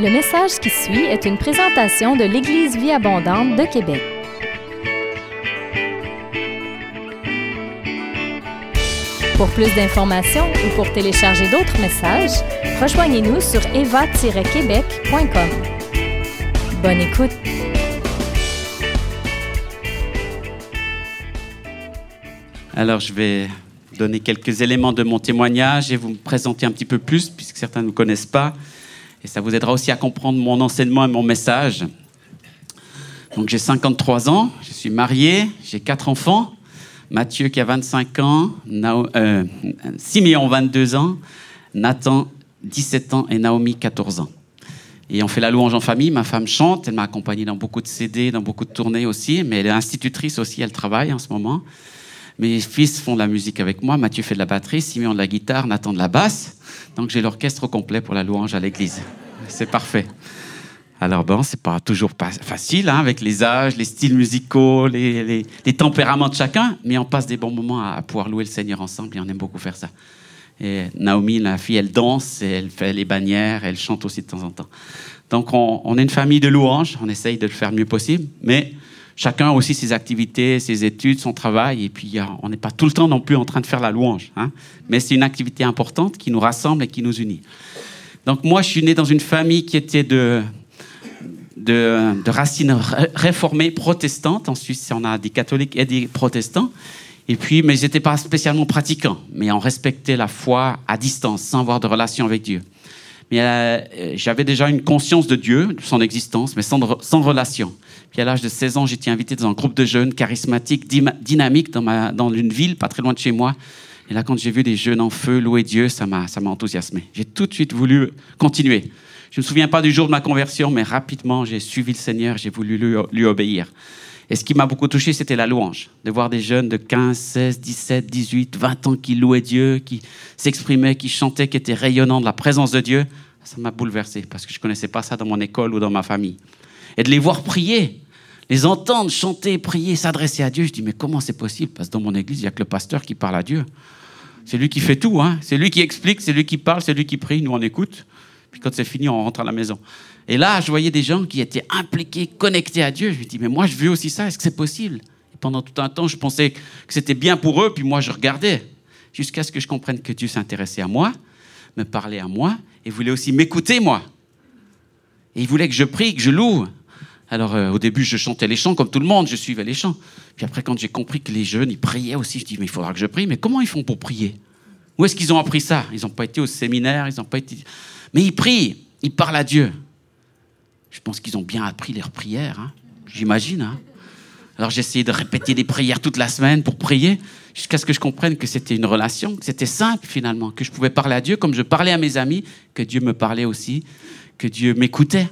Le message qui suit est une présentation de l'Église Vie Abondante de Québec. Pour plus d'informations ou pour télécharger d'autres messages, rejoignez-nous sur eva-québec.com. Bonne écoute! Alors, je vais donner quelques éléments de mon témoignage et vous me présenter un petit peu plus, puisque certains ne me connaissent pas. Et ça vous aidera aussi à comprendre mon enseignement et mon message. Donc, j'ai 53 ans, je suis marié, j'ai quatre enfants. Mathieu qui a 25 ans, Nao, euh, Siméon 22 ans, Nathan 17 ans et Naomi 14 ans. Et on fait la louange en famille. Ma femme chante, elle m'a accompagné dans beaucoup de CD, dans beaucoup de tournées aussi, mais elle est institutrice aussi, elle travaille en ce moment. Mes fils font de la musique avec moi. Mathieu fait de la batterie, Simeon de la guitare, Nathan de la basse. Donc j'ai l'orchestre complet pour la louange à l'église. C'est parfait. Alors bon, c'est pas toujours facile hein, avec les âges, les styles musicaux, les, tempéraments de chacun, mais on passe des bons moments à, pouvoir louer le Seigneur ensemble et on aime beaucoup faire ça. Et Naomi, la fille, elle danse, elle fait les bannières, elle chante aussi de temps en temps. Donc on, on est une famille de louanges, on essaye de le faire le mieux possible, mais chacun a aussi ses activités, ses études, son travail, et puis on n'est pas tout le temps non plus en train de faire la louange. Hein. Mais c'est une activité importante qui nous rassemble et qui nous unit. Donc moi, je suis né dans une famille qui était de, racines réformées protestantes. En Suisse, on a des catholiques et des protestants. Et puis, mais ils n'étaient pas spécialement pratiquants, mais on respectait la foi à distance, sans avoir de relation avec Dieu. Mais euh, j'avais déjà une conscience de Dieu, de son existence, mais sans, relation. Puis à l'âge de 16 ans, j'étais invité dans un groupe de jeunes charismatiques, dynamiques, dans, une ville pas très loin de chez moi. Et là, quand j'ai vu des jeunes en feu louer Dieu, ça m'a, enthousiasmé. J'ai tout de suite voulu continuer. Je ne me souviens pas du jour de ma conversion, mais rapidement, j'ai suivi le Seigneur, j'ai voulu lui obéir. Et ce qui m'a beaucoup touché, c'était la louange. De voir des jeunes de 15, 16, 17, 18, 20 ans qui louaient Dieu, qui s'exprimaient, qui chantaient, qui étaient rayonnants de la présence de Dieu. Ça m'a bouleversé parce que je ne connaissais pas ça dans mon école ou dans ma famille et de les voir prier, les entendre chanter, prier, s'adresser à Dieu. Je dis, mais comment c'est possible? Parce que dans mon église, il n'y a que le pasteur qui parle à Dieu. C'est lui qui fait tout, hein. c'est lui qui explique, c'est lui qui parle, c'est lui qui prie, nous on écoute. Puis quand c'est fini, on rentre à la maison. Et là, je voyais des gens qui étaient impliqués, connectés à Dieu. Je me dis, mais moi, je veux aussi ça, est-ce que c'est possible? Pendant tout un temps, je pensais que c'était bien pour eux, puis moi, je regardais. Jusqu'à ce que je comprenne que Dieu s'intéressait à moi, me parlait à moi, et voulait aussi m'écouter, moi. Et il voulait que je prie, que je loue. Alors euh, au début, je chantais les chants comme tout le monde, je suivais les chants. Puis après, quand j'ai compris que les jeunes, ils priaient aussi, je dis, mais il faudra que je prie. Mais comment ils font pour prier? Où est-ce qu'ils ont appris ça? Ils n'ont pas été au séminaire, ils n'ont pas été... Mais ils prient, ils parlent à Dieu. Je pense qu'ils ont bien appris leurs prières, hein. j'imagine. Hein. Alors j'ai essayé de répéter des prières toute la semaine pour prier, jusqu'à ce que je comprenne que c'était une relation, que c'était simple finalement, que je pouvais parler à Dieu comme je parlais à mes amis, que Dieu me parlait aussi, que Dieu m'écoutait.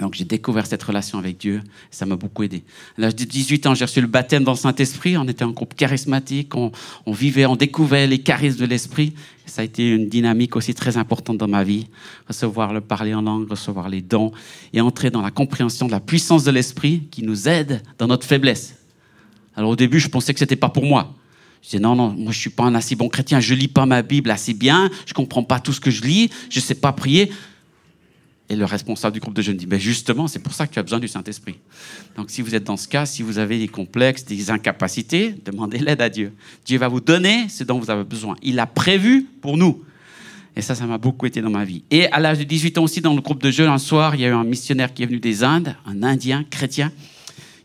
Donc j'ai découvert cette relation avec Dieu, ça m'a beaucoup aidé. À l'âge de 18 ans, j'ai reçu le baptême dans le Saint-Esprit, on était un groupe charismatique, on, vivait, on découvrait les charismes de l'Esprit. Ça a été une dynamique aussi très importante dans ma vie, recevoir le parler en langue, recevoir les dons et entrer dans la compréhension de la puissance de l'Esprit qui nous aide dans notre faiblesse. Alors au début, je pensais que c'était pas pour moi. Je disais non, non, moi je suis pas un assez bon chrétien, je lis pas ma Bible assez bien, je comprends pas tout ce que je lis, je sais pas prier. Et le responsable du groupe de jeunes dit, ben justement, c'est pour ça que tu as besoin du Saint-Esprit. Donc si vous êtes dans ce cas, si vous avez des complexes, des incapacités, demandez l'aide à Dieu. Dieu va vous donner ce dont vous avez besoin. Il a prévu pour nous. Et ça, ça m'a beaucoup été dans ma vie. Et à l'âge de 18 ans aussi, dans le groupe de jeunes, un soir, il y a eu un missionnaire qui est venu des Indes, un Indien chrétien,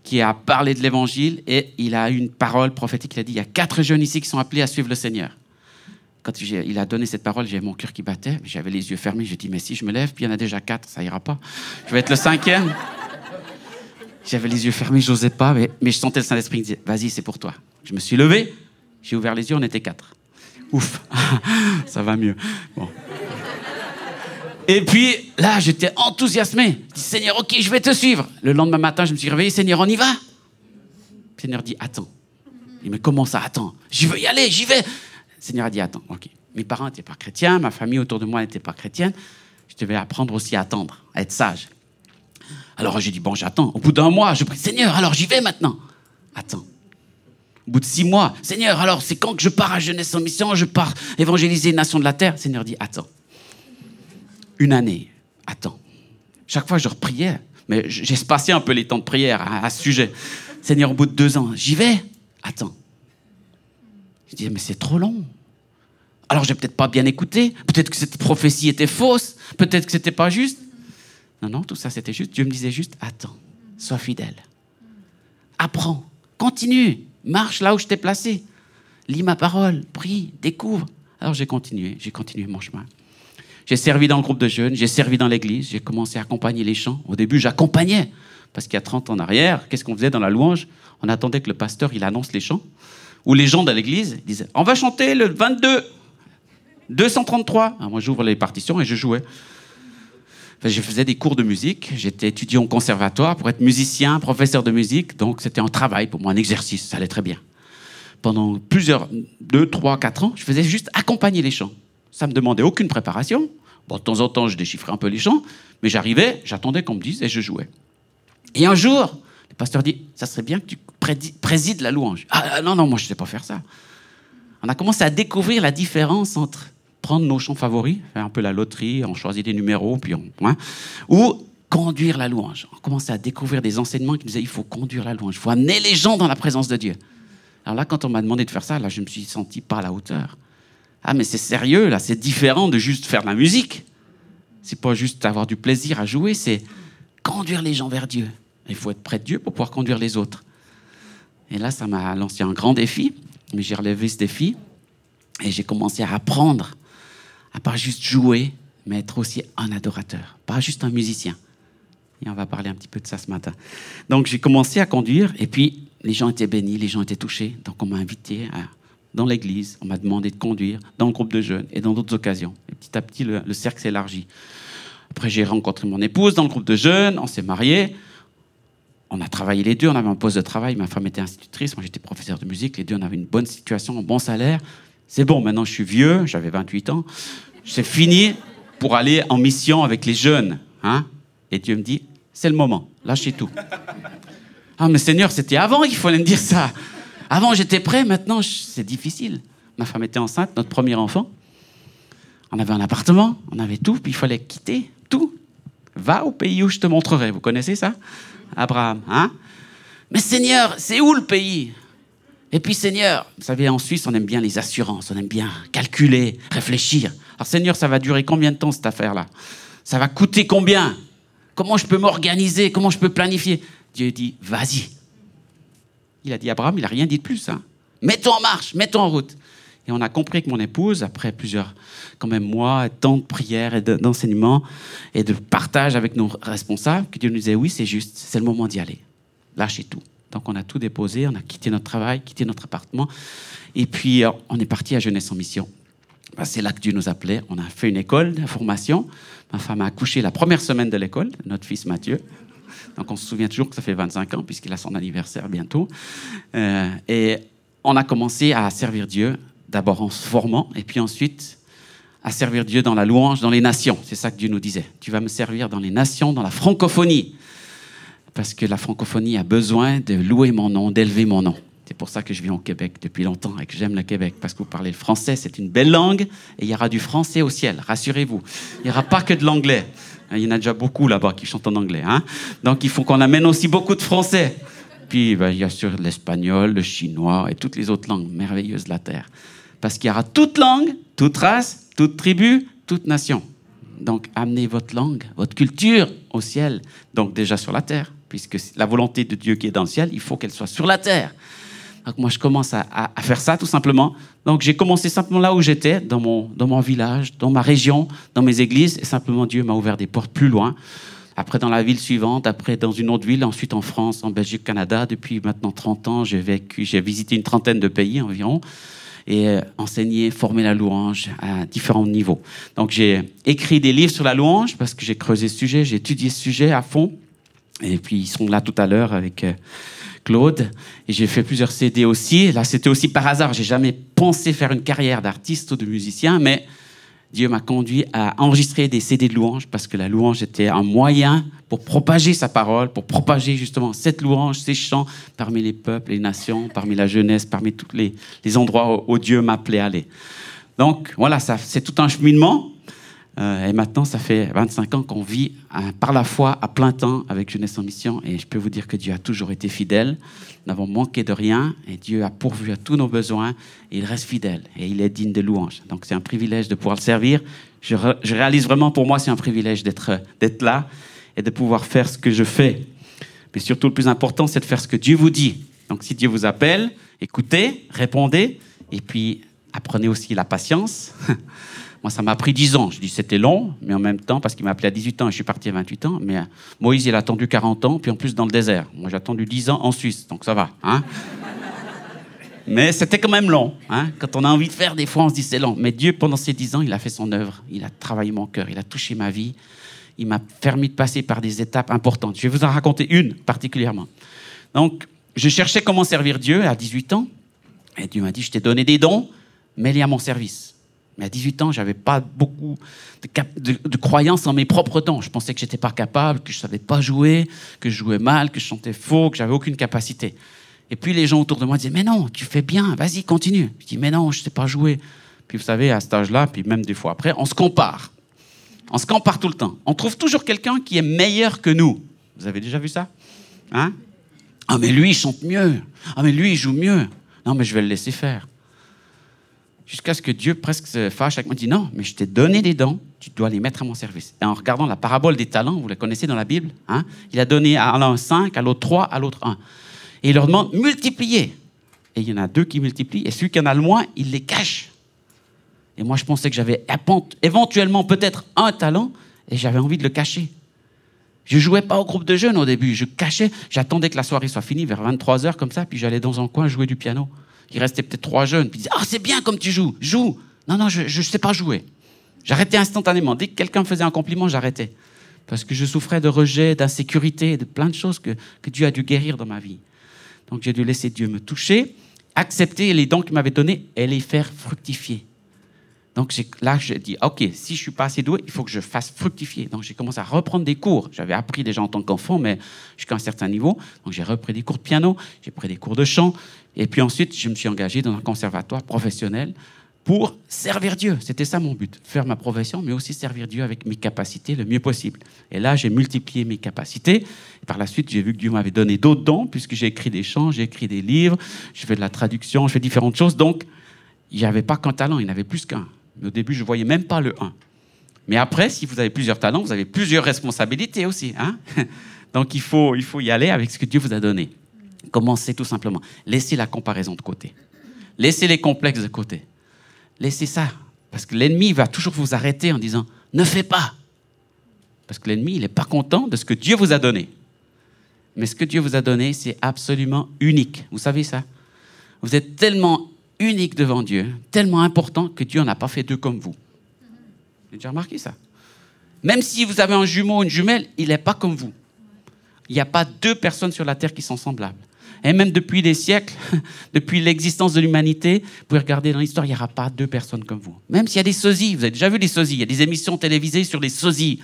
qui a parlé de l'Évangile et il a eu une parole prophétique. Il a dit, il y a quatre jeunes ici qui sont appelés à suivre le Seigneur quand il a donné cette parole, j'avais mon cœur qui battait, j'avais les yeux fermés. J'ai dit, mais si je me lève, puis il y en a déjà quatre, ça ira pas. Je vais être le cinquième. J'avais les yeux fermés, je n'osais pas, mais, je sentais le Saint-Esprit qui disait, vas-y, c'est pour toi. Je me suis levé, j'ai ouvert les yeux, on était quatre. Ouf, ça va mieux. Et puis là, j'étais enthousiasmé. Je dis, Seigneur, ok, je vais te suivre. Le lendemain matin, je me suis réveillé, Seigneur, on y va. Le Seigneur dit, attends. Il me comment ça, attends Je veux y aller, j'y vais. Seigneur a dit attends, ok. Mes parents n'étaient pas chrétiens, ma famille autour de moi n'était pas chrétienne. Je devais apprendre aussi à attendre, à être sage. Alors j'ai dit bon, j'attends. Au bout d'un mois, je prie Seigneur, alors j'y vais maintenant. Attends. Au bout de six mois, Seigneur, alors c'est quand que je pars à Jeunesse en mission, je pars évangéliser les nations de la terre? Seigneur dit, attends. Une année, attends. Chaque fois, je repriais, mais espacé un peu les temps de prière à ce sujet. Seigneur, au bout de deux ans, j'y vais, attends. Je dis, mais c'est trop long. Alors j'ai peut-être pas bien écouté, peut-être que cette prophétie était fausse, peut-être que c'était pas juste. Non, non, tout ça c'était juste. Dieu me disait juste, attends, sois fidèle. Apprends, continue, marche là où je t'ai placé. Lis ma parole, prie, découvre. Alors j'ai continué, j'ai continué mon chemin. J'ai servi dans le groupe de jeunes, j'ai servi dans l'église, j'ai commencé à accompagner les chants. Au début, j'accompagnais, parce qu'il y a 30 ans en arrière, qu'est-ce qu'on faisait dans la louange? On attendait que le pasteur il annonce les chants, ou les gens de l'église disaient On va chanter le 22, 233. moi, j'ouvre les partitions et je jouais. je faisais des cours de musique. J'étais étudiant au conservatoire pour être musicien, professeur de musique. Donc, c'était un travail pour moi, un exercice. Ça allait très bien. Pendant plusieurs, deux, trois, quatre ans, je faisais juste accompagner les chants. Ça me demandait aucune préparation. Bon, de temps en temps, je déchiffrais un peu les chants, mais j'arrivais, j'attendais qu'on me dise et je jouais. Et un jour, le pasteur dit Ça serait bien que tu présides la louange. Ah non, non, moi, je ne sais pas faire ça. On a commencé à découvrir la différence entre prendre nos chants favoris, faire un peu la loterie, on choisit des numéros, puis on. Hein, ou conduire la louange. On commençait à découvrir des enseignements qui nous disaient il faut conduire la louange, il faut amener les gens dans la présence de Dieu. Alors là, quand on m'a demandé de faire ça, là, je me suis senti pas à la hauteur. Ah, mais c'est sérieux, là, c'est différent de juste faire de la musique. C'est pas juste avoir du plaisir à jouer, c'est conduire les gens vers Dieu. Il faut être près de Dieu pour pouvoir conduire les autres. Et là, ça m'a lancé un grand défi, mais j'ai relevé ce défi et j'ai commencé à apprendre à pas juste jouer, mais être aussi un adorateur, pas juste un musicien. Et on va parler un petit peu de ça ce matin. Donc j'ai commencé à conduire, et puis les gens étaient bénis, les gens étaient touchés. Donc on m'a invité dans l'église, on m'a demandé de conduire dans le groupe de jeunes et dans d'autres occasions. Et petit à petit, le, le cercle s'élargit. Après, j'ai rencontré mon épouse dans le groupe de jeunes, on s'est mariés. On a travaillé les deux, on avait un poste de travail, ma femme était institutrice, moi j'étais professeur de musique, les deux on avait une bonne situation, un bon salaire. C'est bon, maintenant je suis vieux, j'avais 28 ans. C'est fini pour aller en mission avec les jeunes. Hein Et Dieu me dit, c'est le moment, lâchez tout. Ah, mais Seigneur, c'était avant qu'il fallait me dire ça. Avant, j'étais prêt, maintenant, c'est difficile. Ma femme était enceinte, notre premier enfant. On avait un appartement, on avait tout, puis il fallait quitter tout. Va au pays où je te montrerai. Vous connaissez ça? Abraham, hein? Mais Seigneur, c'est où le pays? Et puis Seigneur, vous savez, en Suisse, on aime bien les assurances, on aime bien calculer, réfléchir. Alors Seigneur, ça va durer combien de temps cette affaire-là? Ça va coûter combien? Comment je peux m'organiser? Comment je peux planifier? Dieu dit, vas-y. Il a dit Abraham, il n'a rien dit de plus. Hein. Mets-toi en marche, mets-toi en route. Et on a compris que mon épouse, après plusieurs quand même mois, temps de prière et d'enseignement et de partage avec nos responsables, que Dieu nous disait, oui, c'est juste, c'est le moment d'y aller. Lâchez tout. Donc on a tout déposé, on a quitté notre travail, quitté notre appartement, et puis euh, on est parti à Jeunesse en Mission. Ben, c'est là que Dieu nous appelait. On a fait une école de formation. Ma femme a accouché la première semaine de l'école, notre fils Mathieu. Donc on se souvient toujours que ça fait 25 ans, puisqu'il a son anniversaire bientôt. Euh, et on a commencé à servir Dieu, d'abord en se formant, et puis ensuite à servir Dieu dans la louange, dans les nations. C'est ça que Dieu nous disait. Tu vas me servir dans les nations, dans la francophonie parce que la francophonie a besoin de louer mon nom, d'élever mon nom. C'est pour ça que je vis au Québec depuis longtemps et que j'aime le Québec, parce que vous parlez le français, c'est une belle langue, et il y aura du français au ciel, rassurez-vous. Il n'y aura pas que de l'anglais. Il y en a déjà beaucoup là-bas qui chantent en anglais. Hein? Donc il faut qu'on amène aussi beaucoup de français. Puis ben, il y a sur l'espagnol, le chinois et toutes les autres langues merveilleuses de la terre. Parce qu'il y aura toute langue, toute race, toute tribu, toute nation. Donc amenez votre langue, votre culture au ciel, donc déjà sur la terre puisque la volonté de Dieu qui est dans le ciel, il faut qu'elle soit sur la terre. Donc moi, je commence à, faire ça tout simplement. Donc j'ai commencé simplement là où j'étais, dans mon, dans mon village, dans ma région, dans mes églises, et simplement Dieu m'a ouvert des portes plus loin. Après dans la ville suivante, après dans une autre ville, ensuite en France, en Belgique, Canada. Depuis maintenant 30 ans, j'ai vécu, j'ai visité une trentaine de pays environ et euh, enseigné, formé la louange à différents niveaux. Donc j'ai écrit des livres sur la louange parce que j'ai creusé ce sujet, j'ai étudié ce sujet à fond. Et puis ils sont là tout à l'heure avec euh, Claude. Et j'ai fait plusieurs CD aussi. Là, c'était aussi par hasard. J'ai jamais pensé faire une carrière d'artiste ou de musicien, mais Dieu m'a conduit à enregistrer des CD de louanges parce que la louange était un moyen pour propager sa parole, pour propager justement cette louange, ces chants parmi les peuples, les nations, parmi la jeunesse, parmi tous les, endroits où, Dieu m'appelait à aller. Donc voilà, c'est tout un cheminement. Euh, et maintenant, ça fait 25 ans qu'on vit euh, par la foi à plein temps avec Jeunesse en Mission. Et je peux vous dire que Dieu a toujours été fidèle. Nous n'avons manqué de rien. Et Dieu a pourvu à tous nos besoins. Et il reste fidèle. Et il est digne de louange. Donc c'est un privilège de pouvoir le servir. Je, je réalise vraiment pour moi, c'est un privilège d'être là et de pouvoir faire ce que je fais. Mais surtout, le plus important, c'est de faire ce que Dieu vous dit. Donc si Dieu vous appelle, écoutez, répondez. Et puis, apprenez aussi la patience. Moi, ça m'a pris 10 ans. Je dis c'était long, mais en même temps, parce qu'il m'a appelé à 18 ans et je suis parti à 28 ans. Mais euh, Moïse, il a attendu 40 ans, puis en plus dans le désert. Moi, j'ai attendu 10 ans en Suisse, donc ça va. Hein mais c'était quand même long. Hein Quand on a envie de faire, des fois, on se dit c'est long. Mais Dieu, pendant ces 10 ans, il a fait son œuvre. Il a travaillé mon cœur, il a touché ma vie. Il m'a permis de passer par des étapes importantes. Je vais vous en raconter une particulièrement. Donc, je cherchais comment servir Dieu à 18 ans. Et Dieu m'a dit, je t'ai donné des dons, mets-les à mon service. Mais à 18 ans, je n'avais pas beaucoup de, de, croyance en mes propres dons. Je pensais que je n'étais pas capable, que je ne savais pas jouer, que je jouais mal, que je chantais faux, que j'avais aucune capacité. Et puis les gens autour de moi disaient Mais non, tu fais bien, vas-y, continue. Je dis Mais non, je ne sais pas jouer. Puis vous savez, à cet âge-là, puis même des fois après, on se compare. On se compare tout le temps. On trouve toujours quelqu'un qui est meilleur que nous. Vous avez déjà vu ça? Hein? Ah, mais lui, il chante mieux. Ah, mais lui, il joue mieux. Non, mais je vais le laisser faire. Jusqu'à ce que Dieu presque se fâche avec moi, dit non, mais je t'ai donné des dons, tu dois les mettre à mon service. Et en regardant la parabole des talents, vous la connaissez dans la Bible, hein, il a donné à l'un 5, à l'autre 3, à l'autre 1. Et il leur demande multiplier. Et il y en a deux qui multiplient, et celui qui en a le moins, il les cache. Et moi, je pensais que j'avais éventuellement peut-être un talent, et j'avais envie de le cacher. Je jouais pas au groupe de jeunes au début, je cachais, j'attendais que la soirée soit finie vers 23 heures comme ça, puis j'allais dans un coin jouer du piano. Il restait peut-être trois jeunes, puis disaient Ah, c'est bien comme tu joues, joue. Non, non, je ne sais pas jouer. J'arrêtais instantanément. Dès que quelqu'un me faisait un compliment, j'arrêtais. Parce que je souffrais de rejet, d'insécurité, de plein de choses que, que Dieu a dû guérir dans ma vie. Donc j'ai dû laisser Dieu me toucher, accepter les dons qu'il m'avait donnés et les faire fructifier. Donc là, je dis, OK, si je suis pas assez doué, il faut que je fasse fructifier. Donc j'ai commencé à reprendre des cours. J'avais appris déjà en tant qu'enfant, mais jusqu'à un certain niveau. Donc j'ai repris des cours de piano, j'ai pris des cours de chant. Et puis ensuite, je me suis engagé dans un conservatoire professionnel pour servir Dieu. C'était ça mon but, faire ma profession, mais aussi servir Dieu avec mes capacités le mieux possible. Et là, j'ai multiplié mes capacités. Par la suite, j'ai vu que Dieu m'avait donné d'autres dons, puisque j'ai écrit des chants, j'ai écrit des livres, je fais de la traduction, je fais différentes choses. Donc, il n'y avait pas qu'un talent, il y en avait plus qu'un. Au début, je ne voyais même pas le 1. Mais après, si vous avez plusieurs talents, vous avez plusieurs responsabilités aussi. Hein Donc il faut, il faut y aller avec ce que Dieu vous a donné. Commencez tout simplement. Laissez la comparaison de côté. Laissez les complexes de côté. Laissez ça. Parce que l'ennemi va toujours vous arrêter en disant ne fais pas. Parce que l'ennemi, il n'est pas content de ce que Dieu vous a donné. Mais ce que Dieu vous a donné, c'est absolument unique. Vous savez ça? Vous êtes tellement unique devant Dieu, tellement important que Dieu n'a pas fait deux comme vous. Vous avez déjà remarqué ça Même si vous avez un jumeau ou une jumelle, il n'est pas comme vous. Il n'y a pas deux personnes sur la terre qui sont semblables. Et même depuis des siècles, depuis l'existence de l'humanité, vous pouvez regarder dans l'histoire, il n'y aura pas deux personnes comme vous. Même s'il y a des sosies, vous avez déjà vu des sosies, il y a des émissions télévisées sur les sosies.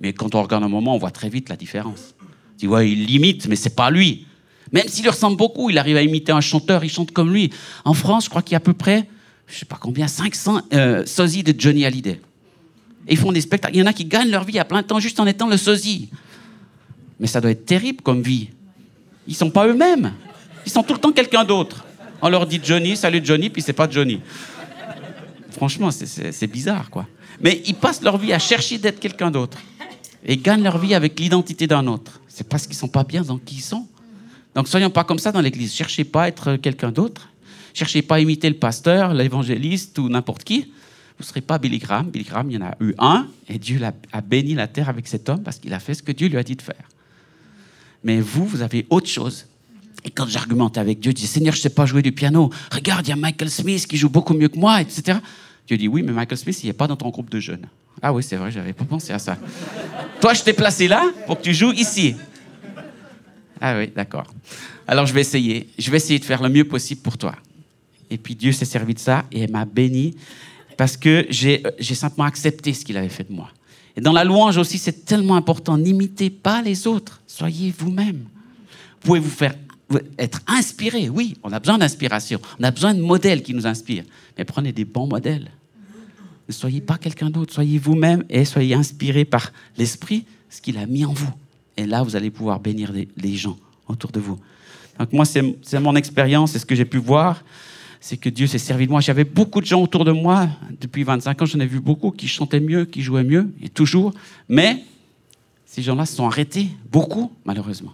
Mais quand on regarde un moment, on voit très vite la différence. Tu vois, il limite, mais c'est pas lui. Même s'il lui ressemble beaucoup, il arrive à imiter un chanteur, il chante comme lui. En France, je crois qu'il y a à peu près, je ne sais pas combien, 500 euh, sosies de Johnny Hallyday. Et ils font des spectacles. Il y en a qui gagnent leur vie à plein temps juste en étant le sosie. Mais ça doit être terrible comme vie. Ils sont pas eux-mêmes. Ils sont tout le temps quelqu'un d'autre. On leur dit Johnny, salut Johnny, puis c'est pas Johnny. Franchement, c'est bizarre, quoi. Mais ils passent leur vie à chercher d'être quelqu'un d'autre. Et gagnent leur vie avec l'identité d'un autre. C'est parce qu'ils sont pas bien dans qui ils sont. Donc soyons pas comme ça dans l'Église. Cherchez pas à être quelqu'un d'autre. Cherchez pas à imiter le pasteur, l'évangéliste ou n'importe qui. Vous ne serez pas Billy Graham. Billy Graham, il y en a eu un, et Dieu a, béni la terre avec cet homme parce qu'il a fait ce que Dieu lui a dit de faire. Mais vous, vous avez autre chose. Et quand j'argumentais avec Dieu, je dis Seigneur, je ne sais pas jouer du piano. Regarde, il y a Michael Smith qui joue beaucoup mieux que moi, etc. Dieu dit Oui, mais Michael Smith, il n'est pas dans ton groupe de jeunes. Ah oui, c'est vrai, j'avais pas pensé à ça. Toi, je t'ai placé là pour que tu joues ici. Ah oui, d'accord. Alors je vais essayer. Je vais essayer de faire le mieux possible pour toi. Et puis Dieu s'est servi de ça et m'a béni. parce que j'ai simplement accepté ce qu'il avait fait de moi. Et dans la louange aussi, c'est tellement important. N'imitez pas les autres. Soyez vous-même. Vous pouvez vous faire être inspiré. Oui, on a besoin d'inspiration. On a besoin de modèles qui nous inspirent. Mais prenez des bons modèles. Ne soyez pas quelqu'un d'autre. Soyez vous-même et soyez inspiré par l'Esprit, ce qu'il a mis en vous. Et là, vous allez pouvoir bénir les gens autour de vous. Donc moi, c'est mon expérience, c'est ce que j'ai pu voir c'est que Dieu s'est servi de moi. J'avais beaucoup de gens autour de moi. Depuis 25 ans, j'en ai vu beaucoup qui chantaient mieux, qui jouaient mieux, et toujours. Mais ces gens-là se sont arrêtés, beaucoup, malheureusement.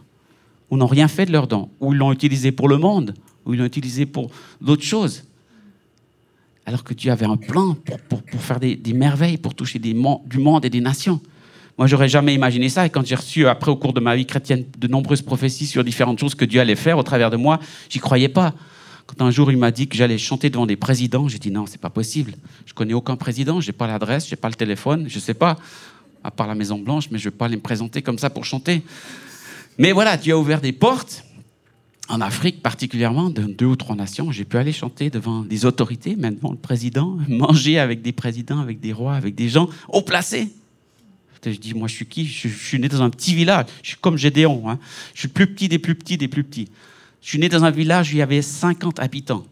Ou n'ont rien fait de leurs dons. Ou ils l'ont utilisé pour le monde, ou ils l'ont utilisé pour d'autres choses. Alors que Dieu avait un plan pour, faire des, merveilles, pour toucher des, du monde et des nations. Moi, j'aurais jamais imaginé ça. Et quand j'ai reçu, après, au cours de ma vie chrétienne, de nombreuses prophéties sur différentes choses que Dieu allait faire au travers de moi, j'y croyais pas. Quand un jour il m'a dit que j'allais chanter devant des présidents, j'ai dit non, c'est pas possible. Je connais aucun président, j'ai pas l'adresse, j'ai pas le téléphone, je sais pas, à part la Maison Blanche, mais je vais pas aller me présenter comme ça pour chanter. Mais voilà, Dieu a ouvert des portes. En Afrique particulièrement, dans deux ou trois nations, j'ai pu aller chanter devant des autorités, même devant le président, manger avec des présidents, avec des rois, avec des gens haut placés. Je dis, moi, je suis qui? Je, suis né dans un petit village. Je suis comme Gédéon. Hein. Je suis le plus petit des plus petits des plus petits. Je suis né dans un village où il y avait 50 habitants.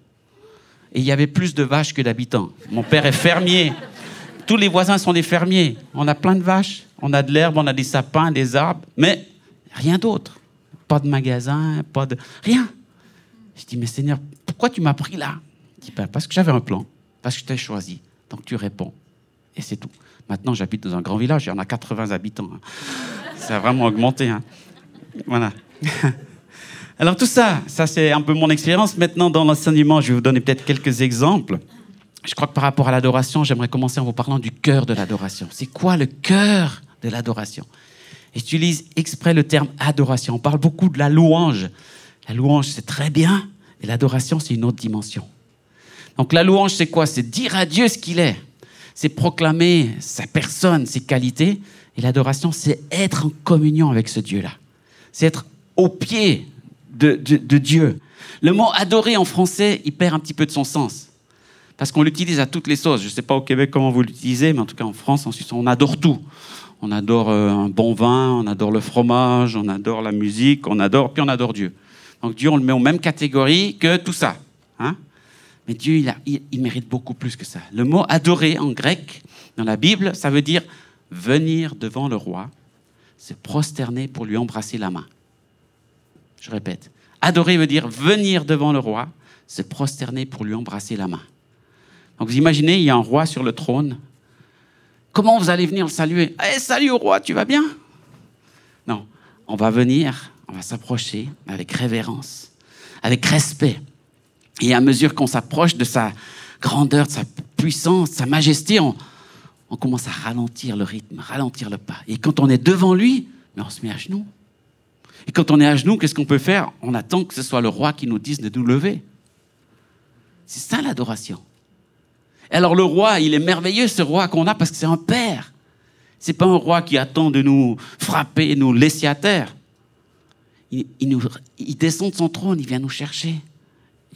Et il y avait plus de vaches que d'habitants. Mon père est fermier. Tous les voisins sont des fermiers. On a plein de vaches, on a de l'herbe, on a des sapins, des arbres, mais rien d'autre. Pas de magasin, pas de... Rien. Je dis, mais Seigneur, pourquoi tu m'as pris là? Il dit, ben, parce que j'avais un plan, parce que je t'ai choisi. Donc tu réponds. Et c'est tout. Maintenant, j'habite dans un grand village, il y en a 80 habitants. Hein. Ça a vraiment augmenté. Hein. Voilà. Alors tout ça, ça c'est un peu mon expérience. Maintenant, dans l'enseignement, je vais vous donner peut-être quelques exemples. Je crois que par rapport à l'adoration, j'aimerais commencer en vous parlant du cœur de l'adoration. C'est quoi le cœur de l'adoration? J'utilise exprès le terme adoration. On parle beaucoup de la louange. La louange, c'est très bien, et l'adoration, c'est une autre dimension. Donc la louange, c'est quoi? C'est dire à Dieu ce qu'il est. C'est proclamer sa personne, ses qualités. Et l'adoration, c'est être en communion avec ce Dieu-là. C'est être au pied de, Dieu. Le mot adorer en français, il perd un petit peu de son sens. Parce qu'on l'utilise à toutes les sauces. Je ne sais pas au Québec comment vous l'utilisez, mais en tout cas en France, en on adore tout. On adore euh, un bon vin, on adore le fromage, on adore la musique, on adore, puis on adore Dieu. Donc Dieu, on le met aux mêmes catégories que tout ça. Hein. Mais Dieu, il, il, il mérite beaucoup plus que ça. Le mot adorer en grec, dans la Bible, ça veut dire venir devant le roi, se prosterner pour lui embrasser la main. Je répète, adorer veut dire venir devant le roi, se prosterner pour lui embrasser la main. Donc vous imaginez, il y a un roi sur le trône. Comment vous allez venir le saluer? Eh, salut au roi, tu vas bien? Non, on va venir, on va s'approcher avec révérence, avec respect. Et à mesure qu'on s'approche de sa grandeur, de sa puissance, de sa majesté, on, on commence à ralentir le rythme, ralentir le pas. Et quand on est devant lui, mais on se met à genoux. Et quand on est à genoux, qu'est-ce qu'on peut faire On attend que ce soit le roi qui nous dise de nous lever. C'est ça l'adoration. Alors le roi, il est merveilleux ce roi qu'on a parce que c'est un père. C'est pas un roi qui attend de nous frapper, nous laisser à terre. Il, descend de son trône, il vient nous chercher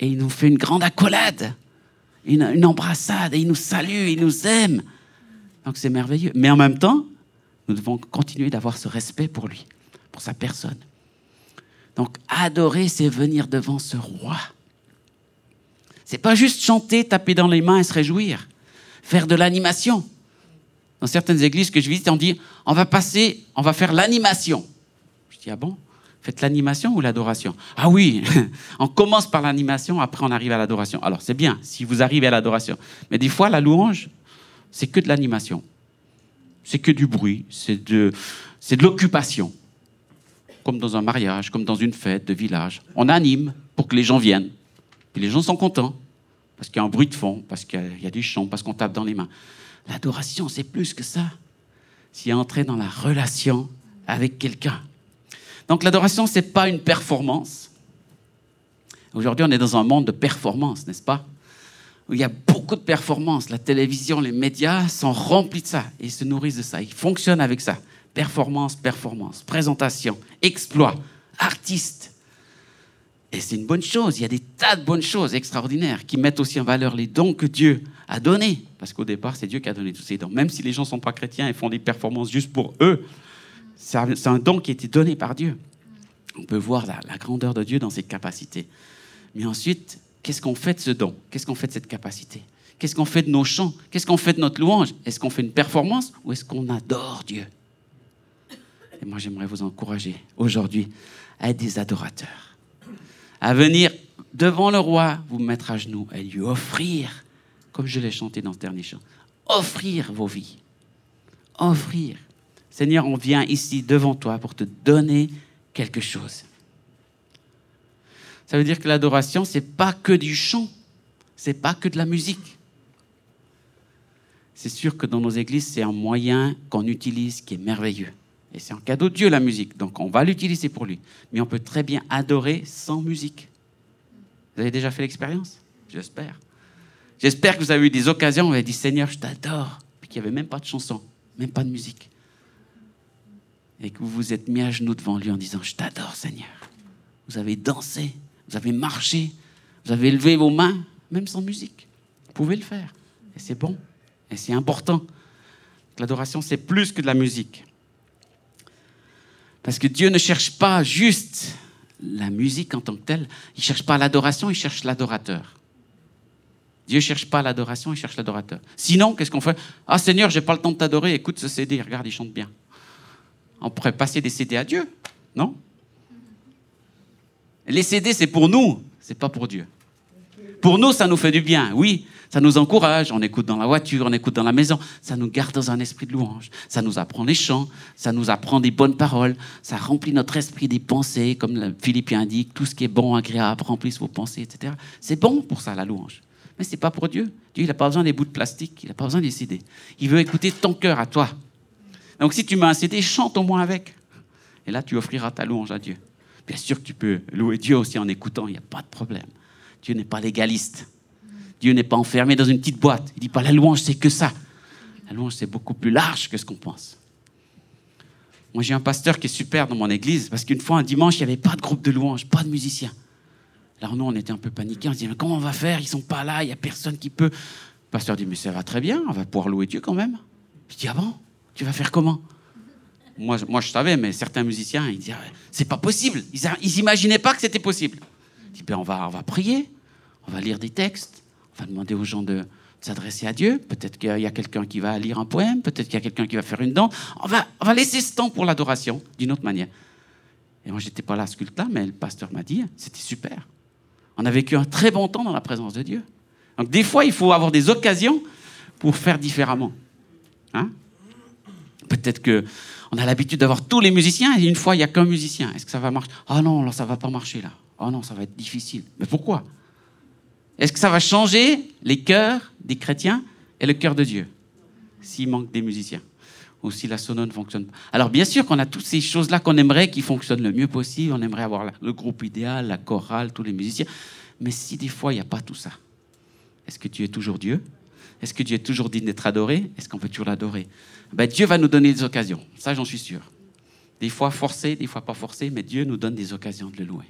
et il nous fait une grande accolade, une, une embrassade et il nous salue, il nous aime. Donc c'est merveilleux. Mais en même temps, nous devons continuer d'avoir ce respect pour lui, pour sa personne. Donc adorer, c'est venir devant ce roi. C'est pas juste chanter, taper dans les mains et se réjouir, faire de l'animation. Dans certaines églises que je visite, on dit on va passer, on va faire l'animation. Je dis ah bon? Faites l'animation ou l'adoration? Ah oui, on commence par l'animation, après on arrive à l'adoration. Alors c'est bien si vous arrivez à l'adoration. Mais des fois, la louange, c'est que de l'animation. C'est que du bruit, c'est de, c'est de l'occupation comme dans un mariage, comme dans une fête de village. On anime pour que les gens viennent. Puis les gens sont contents, parce qu'il y a un bruit de fond, parce qu'il y a du chant, parce qu'on tape dans les mains. L'adoration, c'est plus que ça. C'est entrer dans la relation avec quelqu'un. Donc l'adoration, ce n'est pas une performance. Aujourd'hui, on est dans un monde de performance, n'est-ce pas? Où il y a beaucoup de performances. La télévision, les médias sont remplis de ça et se nourrissent de ça. Ils fonctionnent avec ça. Performance, performance, présentation, exploit, artiste. Et c'est une bonne chose. Il y a des tas de bonnes choses extraordinaires qui mettent aussi en valeur les dons que Dieu a donnés. Parce qu'au départ, c'est Dieu qui a donné tous ces dons. Même si les gens ne sont pas chrétiens et font des performances juste pour eux, c'est un don qui a été donné par Dieu. On peut voir la, la grandeur de Dieu dans ses capacités. Mais ensuite, qu'est-ce qu'on fait de ce don? Qu'est-ce qu'on fait de cette capacité? Qu'est-ce qu'on fait de nos chants? Qu'est-ce qu'on fait de notre louange? Est-ce qu'on fait une performance ou est-ce qu'on adore Dieu? Et moi, j'aimerais vous encourager aujourd'hui à être des adorateurs, à venir devant le roi, vous mettre à genoux et lui offrir, comme je l'ai chanté dans ce dernier chant, offrir vos vies. Offrir. Seigneur, on vient ici devant toi pour te donner quelque chose. Ça veut dire que l'adoration, c'est pas que du chant, c'est pas que de la musique. C'est sûr que dans nos églises, c'est un moyen qu'on utilise qui est merveilleux. Et c'est un cadeau de Dieu, la musique. Donc on va l'utiliser pour lui. Mais on peut très bien adorer sans musique. Vous avez déjà fait l'expérience? J'espère. J'espère que vous avez eu des occasions où vous avez dit Seigneur, je t'adore. Puis qu'il n'y avait même pas de chanson, même pas de musique. Et que vous vous êtes mis à genoux devant lui en disant Je t'adore, Seigneur. Vous avez dansé, vous avez marché, vous avez levé vos mains, même sans musique. Vous pouvez le faire. Et c'est bon. Et c'est important. L'adoration, c'est plus que de la musique. Parce que Dieu ne cherche pas juste la musique en tant que telle. Il ne cherche pas l'adoration, il cherche l'adorateur. Dieu ne cherche pas l'adoration, il cherche l'adorateur. Sinon, qu'est-ce qu'on fait? Ah Seigneur, j'ai pas le temps de t'adorer, écoute ce CD, regarde, il chante bien. On pourrait passer des CD à Dieu, non? Les CD, c'est pour nous, c'est pas pour Dieu. Pour nous, ça nous fait du bien, oui. Ça nous encourage, on écoute dans la voiture, on écoute dans la maison, ça nous garde dans un esprit de louange, ça nous apprend les chants, ça nous apprend des bonnes paroles, ça remplit notre esprit des pensées, comme Philippien indique, tout ce qui est bon, agréable, remplisse vos pensées, etc. C'est bon pour ça, la louange. Mais ce n'est pas pour Dieu. Dieu, il n'a pas besoin des bouts de plastique, il n'a pas besoin des CD. Il veut écouter ton cœur à toi. Donc si tu mets un CD, chante au moins avec. Et là, tu offriras ta louange à Dieu. Bien sûr que tu peux louer Dieu aussi en écoutant, il n'y a pas de problème. Dieu n'est pas légaliste. Dieu n'est pas enfermé dans une petite boîte. Il dit pas la louange, c'est que ça. La louange, c'est beaucoup plus large que ce qu'on pense. Moi, j'ai un pasteur qui est super dans mon église parce qu'une fois, un dimanche, il n'y avait pas de groupe de louange, pas de musiciens. Alors nous, on était un peu paniqués. On se dit, mais comment on va faire? Ils sont pas là, il n'y a personne qui peut. Le pasteur dit, mais ça va très bien, on va pouvoir louer Dieu quand même. Je dis, ah bon? Tu vas faire comment? Moi, moi, je savais, mais certains musiciens, ils disaient, c'est pas possible. Ils n'imaginaient pas que c'était possible. On va prier, on va lire des textes, on va demander aux gens de, s'adresser à Dieu. Peut-être qu'il y a quelqu'un qui va lire un poème, peut-être qu'il y a quelqu'un qui va faire une danse. On va, on va laisser ce temps pour l'adoration d'une autre manière. Et moi, j'étais pas là à ce culte-là, mais le pasteur m'a dit, c'était super. On a vécu un très bon temps dans la présence de Dieu. Donc des fois, il faut avoir des occasions pour faire différemment. Hein? Peut-être que on a l'habitude d'avoir tous les musiciens et une fois, il n'y a qu'un musicien. Est-ce que ça va marcher? Ah non, là, ça va pas marcher là. Ah non, ça va être difficile. Mais pourquoi? Est-ce que ça va changer les cœurs des chrétiens et le cœur de Dieu? S'il manque des musiciens ou si la sono ne fonctionne pas. Alors bien sûr qu'on a toutes ces choses-là qu'on aimerait qui fonctionnent le mieux possible, on aimerait avoir le groupe idéal, la chorale, tous les musiciens, mais si des fois il n'y a pas tout ça, est-ce que Dieu est toujours Dieu? Est-ce que Dieu est toujours digne d'être adoré? Est-ce qu'on peut toujours l'adorer? Ben, Dieu va nous donner des occasions, ça j'en suis sûr. Des fois forcé, des fois pas forcé, mais Dieu nous donne des occasions de le louer.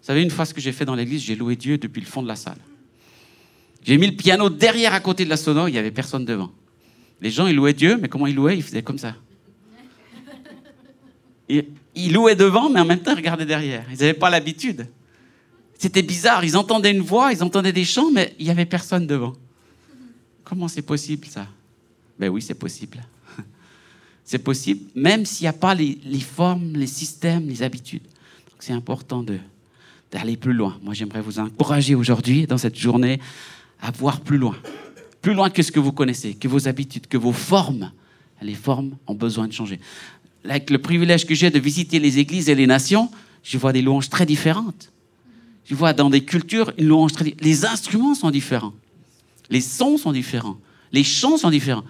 Vous savez, une fois ce que j'ai fait dans l'église, j'ai loué Dieu depuis le fond de la salle. J'ai mis le piano derrière à côté de la sono, il n'y avait personne devant. Les gens, ils louaient Dieu, mais comment ils louaient? Ils faisaient comme ça. ils louaient devant, mais en même temps, ils regardaient derrière. Ils n'avaient pas l'habitude. C'était bizarre. Ils entendaient une voix, ils entendaient des chants, mais il n'y avait personne devant. Comment c'est possible, ça? Ben oui, c'est possible. C'est possible, même s'il n'y a pas les, formes, les systèmes, les habitudes. c'est important d'aller plus loin. Moi, j'aimerais vous encourager aujourd'hui, dans cette journée, à voir plus loin. Plus loin que ce que vous connaissez, que vos habitudes, que vos formes. Les formes ont besoin de changer. Avec le privilège que j'ai de visiter les églises et les nations, je vois des louanges très différentes. Je vois dans des cultures une louange très Les instruments sont différents. Les sons sont différents. Les chants sont différents.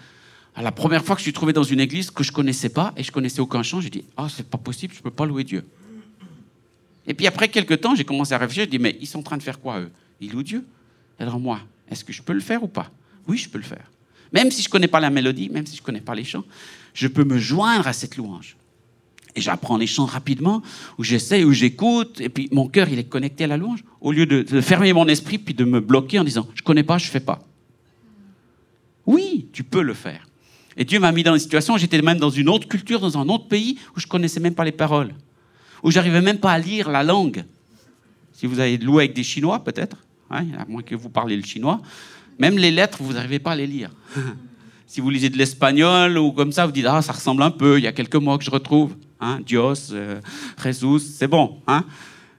La première fois que je suis trouvé dans une église que je connaissais pas et je connaissais aucun chant, j'ai dit ah c'est pas possible, je peux pas louer Dieu. Et puis après quelques temps, j'ai commencé à réfléchir, j'ai dit mais ils sont en train de faire quoi eux? Ils louent Dieu? Alors moi, est-ce que je peux le faire ou pas? Oui, je peux le faire. Même si je connais pas la mélodie, même si je connais pas les chants, je peux me joindre à cette louange. Et j'apprends les chants rapidement, où j'essaie, où j'écoute, et puis mon cœur, il est connecté à la louange, au lieu de, de fermer mon esprit, puis de me bloquer en disant, je connais pas, je fais pas. Oui, tu peux le faire. Et Dieu m'a mis dans une situation j'étais même dans une autre culture, dans un autre pays, où je connaissais même pas les paroles, où j'arrivais même pas à lire la langue. Si vous avez loué avec des Chinois, peut-être, hein, à moins que vous parlez le chinois, même les lettres, vous n'arrivez pas à les lire. si vous lisez de l'espagnol ou comme ça, vous dites ah ça ressemble un peu. Il y a quelques mots que je retrouve. Hein, Dios, euh, c'est bon. Hein.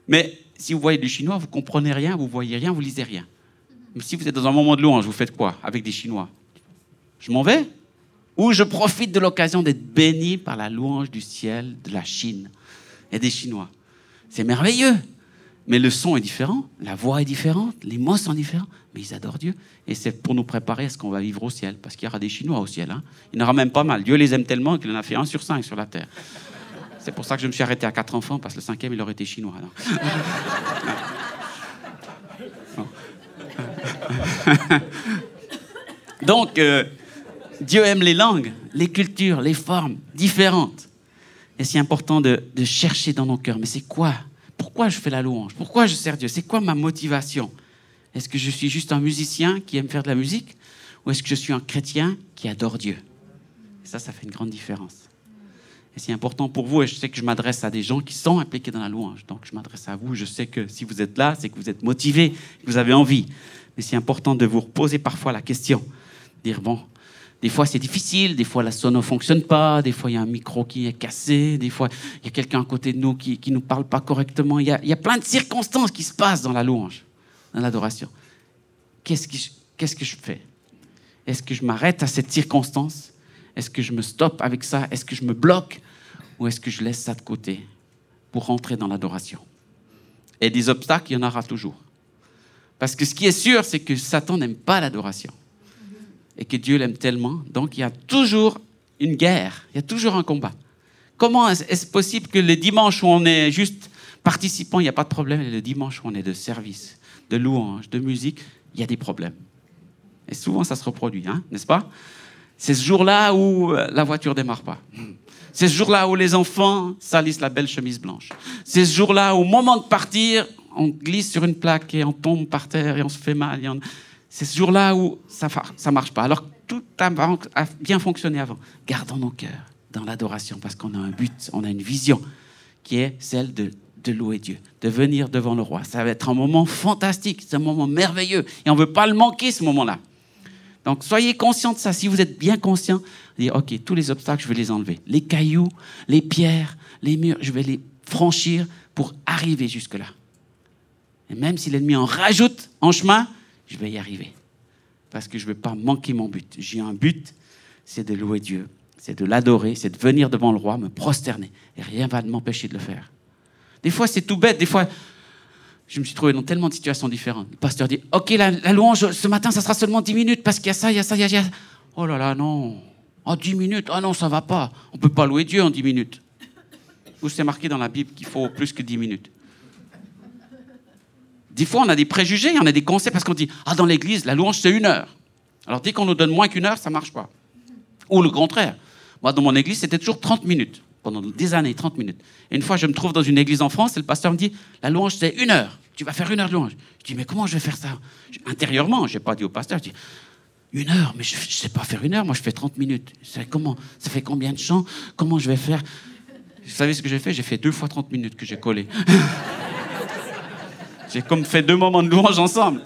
Mais si vous voyez du chinois, vous comprenez rien, vous voyez rien, vous lisez rien. Mais si vous êtes dans un moment de louange, vous faites quoi avec des Chinois? Je m'en vais? Ou je profite de l'occasion d'être béni par la louange du ciel de la Chine et des Chinois. C'est merveilleux. Mais le son est différent, la voix est différente, les mots sont différents, mais ils adorent Dieu. Et c'est pour nous préparer à ce qu'on va vivre au ciel, parce qu'il y aura des Chinois au ciel. Hein. Il y en aura même pas mal. Dieu les aime tellement qu'il en a fait un sur cinq sur la terre. C'est pour ça que je me suis arrêté à quatre enfants, parce que le cinquième, il aurait été chinois. Donc, euh, Dieu aime les langues, les cultures, les formes différentes. Et c'est important de, chercher dans nos cœurs, mais c'est quoi? Pourquoi je fais la louange? Pourquoi je sers Dieu? C'est quoi ma motivation? Est-ce que je suis juste un musicien qui aime faire de la musique? Ou est-ce que je suis un chrétien qui adore Dieu? Ça, ça fait une grande différence. Et c'est important pour vous, et je sais que je m'adresse à des gens qui sont impliqués dans la louange. Donc je m'adresse à vous, je sais que si vous êtes là, c'est que vous êtes motivé, que vous avez envie. Mais c'est important de vous reposer parfois la question. Dire, bon, des fois, c'est difficile, des fois, la sono ne fonctionne pas, des fois, il y a un micro qui est cassé, des fois, il y a quelqu'un à côté de nous qui ne nous parle pas correctement. Il y, a, il y, a, plein de circonstances qui se passent dans la louange, dans l'adoration. Qu'est-ce que, qu'est-ce que je fais? Est-ce que je m'arrête à cette circonstance? Est-ce que je me stoppe avec ça? Est-ce que je me bloque? Ou est-ce que je laisse ça de côté pour rentrer dans l'adoration? Et des obstacles, il y en aura toujours. Parce que ce qui est sûr, c'est que Satan n'aime pas l'adoration et que Dieu l'aime tellement. Donc il y a toujours une guerre, il y a toujours un combat. Comment est-ce possible que le dimanche où on est juste participant, il n'y a pas de problème, et le dimanche où on est de service, de louange, de musique, il y a des problèmes Et souvent ça se reproduit, hein, n'est-ce pas? C'est ce jour-là où euh, la voiture démarre pas. C'est ce jour-là où les enfants salissent la belle chemise blanche. C'est ce jour-là où, au moment de partir, on glisse sur une plaque et on tombe par terre et on se fait mal. C'est ce jour-là où ça ne marche pas. Alors tout a, bien fonctionné avant. Gardons nos cœurs dans l'adoration parce qu'on a un but, on a une vision qui est celle de, louer Dieu, de venir devant le roi. Ça va être un moment fantastique, c'est un moment merveilleux et on ne veut pas le manquer ce moment-là. Donc soyez conscients de ça. Si vous êtes bien conscient, dire ok, tous les obstacles, je vais les enlever. Les cailloux, les pierres, les murs, je vais les franchir pour arriver jusque-là. Et même si l'ennemi en rajoute en chemin, je vais y arriver. Parce que je ne veux pas manquer mon but. J'ai un but, c'est de louer Dieu, c'est de l'adorer, c'est de venir devant le roi, me prosterner. Et rien ne va m'empêcher de le faire. Des fois, c'est tout bête. Des fois, je me suis trouvé dans tellement de situations différentes. Le pasteur dit Ok, la, louange, ce matin, ça sera seulement 10 minutes parce qu'il y a ça, il y a ça, il y a ça. Oh là là, non. Oh, 10 minutes Ah non, ça va pas. On ne peut pas louer Dieu en 10 minutes. Où c'est marqué dans la Bible qu'il faut plus que 10 minutes des fois, on a des préjugés, on a des concepts parce qu'on dit Ah, dans l'église, la louange, c'est une heure. Alors, dès qu'on nous donne moins qu'une heure, ça ne marche pas. Ou le contraire. Moi, dans mon église, c'était toujours 30 minutes. Pendant des années, 30 minutes. Et une fois, je me trouve dans une église en France et le pasteur me dit La louange, c'est une heure. Tu vas faire une heure de louange. Je dis Mais comment je vais faire ça? Intérieurement, je n'ai pas dit au pasteur. Je dis Une heure, mais je ne sais pas faire une heure. Moi, je fais 30 minutes. Comment Ça fait combien de chants? Comment je vais faire? Vous savez ce que j'ai fait? J'ai fait deux fois 30 minutes que j'ai collé. J'ai comme fait deux moments de louange ensemble.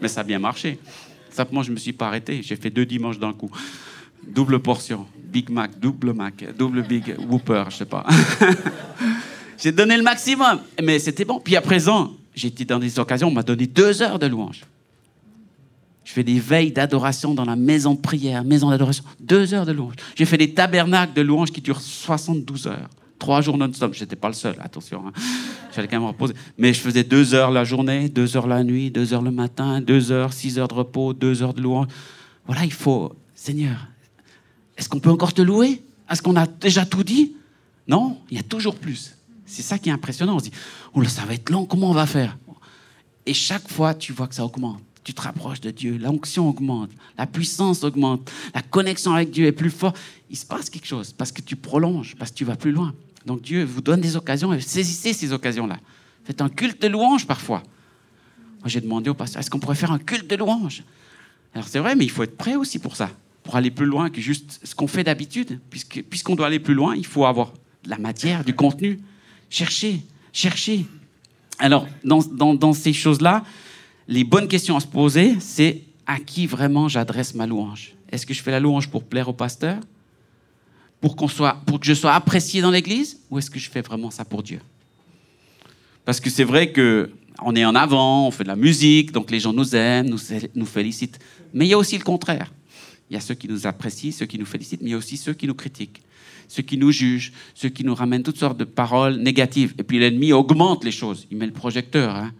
Mais ça a bien marché. Simplement, je ne me suis pas arrêté. J'ai fait deux dimanches d'un coup. Double portion. Big Mac, double Mac, double Big Whooper, je sais pas. j'ai donné le maximum. Mais c'était bon. Puis à présent, été dans des occasions, on m'a donné deux heures de louange. Je fais des veilles d'adoration dans la maison de prière, maison d'adoration. Deux heures de louange. J'ai fait des tabernacles de louange qui durent 72 heures. Trois jours non-stop. Je n'étais pas le seul, attention. Hein. J'allais quand même me reposer. Mais je faisais deux heures la journée, deux heures la nuit, deux heures le matin, deux heures, six heures de repos, deux heures de louange. Voilà, il faut. Seigneur, est-ce qu'on peut encore te louer? Est-ce qu'on a déjà tout dit? Non, il y a toujours plus. C'est ça qui est impressionnant. On se dit, oh ça va être long, comment on va faire? Et chaque fois, tu vois que ça augmente. Tu te rapproches de Dieu, l'onction augmente, la puissance augmente, la connexion avec Dieu est plus forte. Il se passe quelque chose parce que tu prolonges, parce que tu vas plus loin. Donc Dieu vous donne des occasions et saisissez ces occasions-là. Faites un culte de louange parfois. Moi, j'ai demandé au pasteur, est-ce qu'on pourrait faire un culte de louange? Alors c'est vrai, mais il faut être prêt aussi pour ça, pour aller plus loin que juste ce qu'on fait d'habitude. Puisqu'on doit aller plus loin, il faut avoir de la matière, du contenu. Cherchez, cherchez. Alors, dans, dans, dans ces choses-là, les bonnes questions à se poser, c'est à qui vraiment j'adresse ma louange? Est-ce que je fais la louange pour plaire au pasteur? Pour, que je sois apprécié dans l'Église Ou est-ce que je fais vraiment ça pour Dieu? Parce que c'est vrai que on est en avant, on fait de la musique, donc les gens nous aiment, nous, félicitent. Mais il y a aussi le contraire. Il y a ceux qui nous apprécient, ceux qui nous félicitent, mais il y a aussi ceux qui nous critiquent, ceux qui nous jugent, ceux qui nous ramènent toutes sortes de paroles négatives. Et puis l'ennemi augmente les choses. Il met le projecteur hein,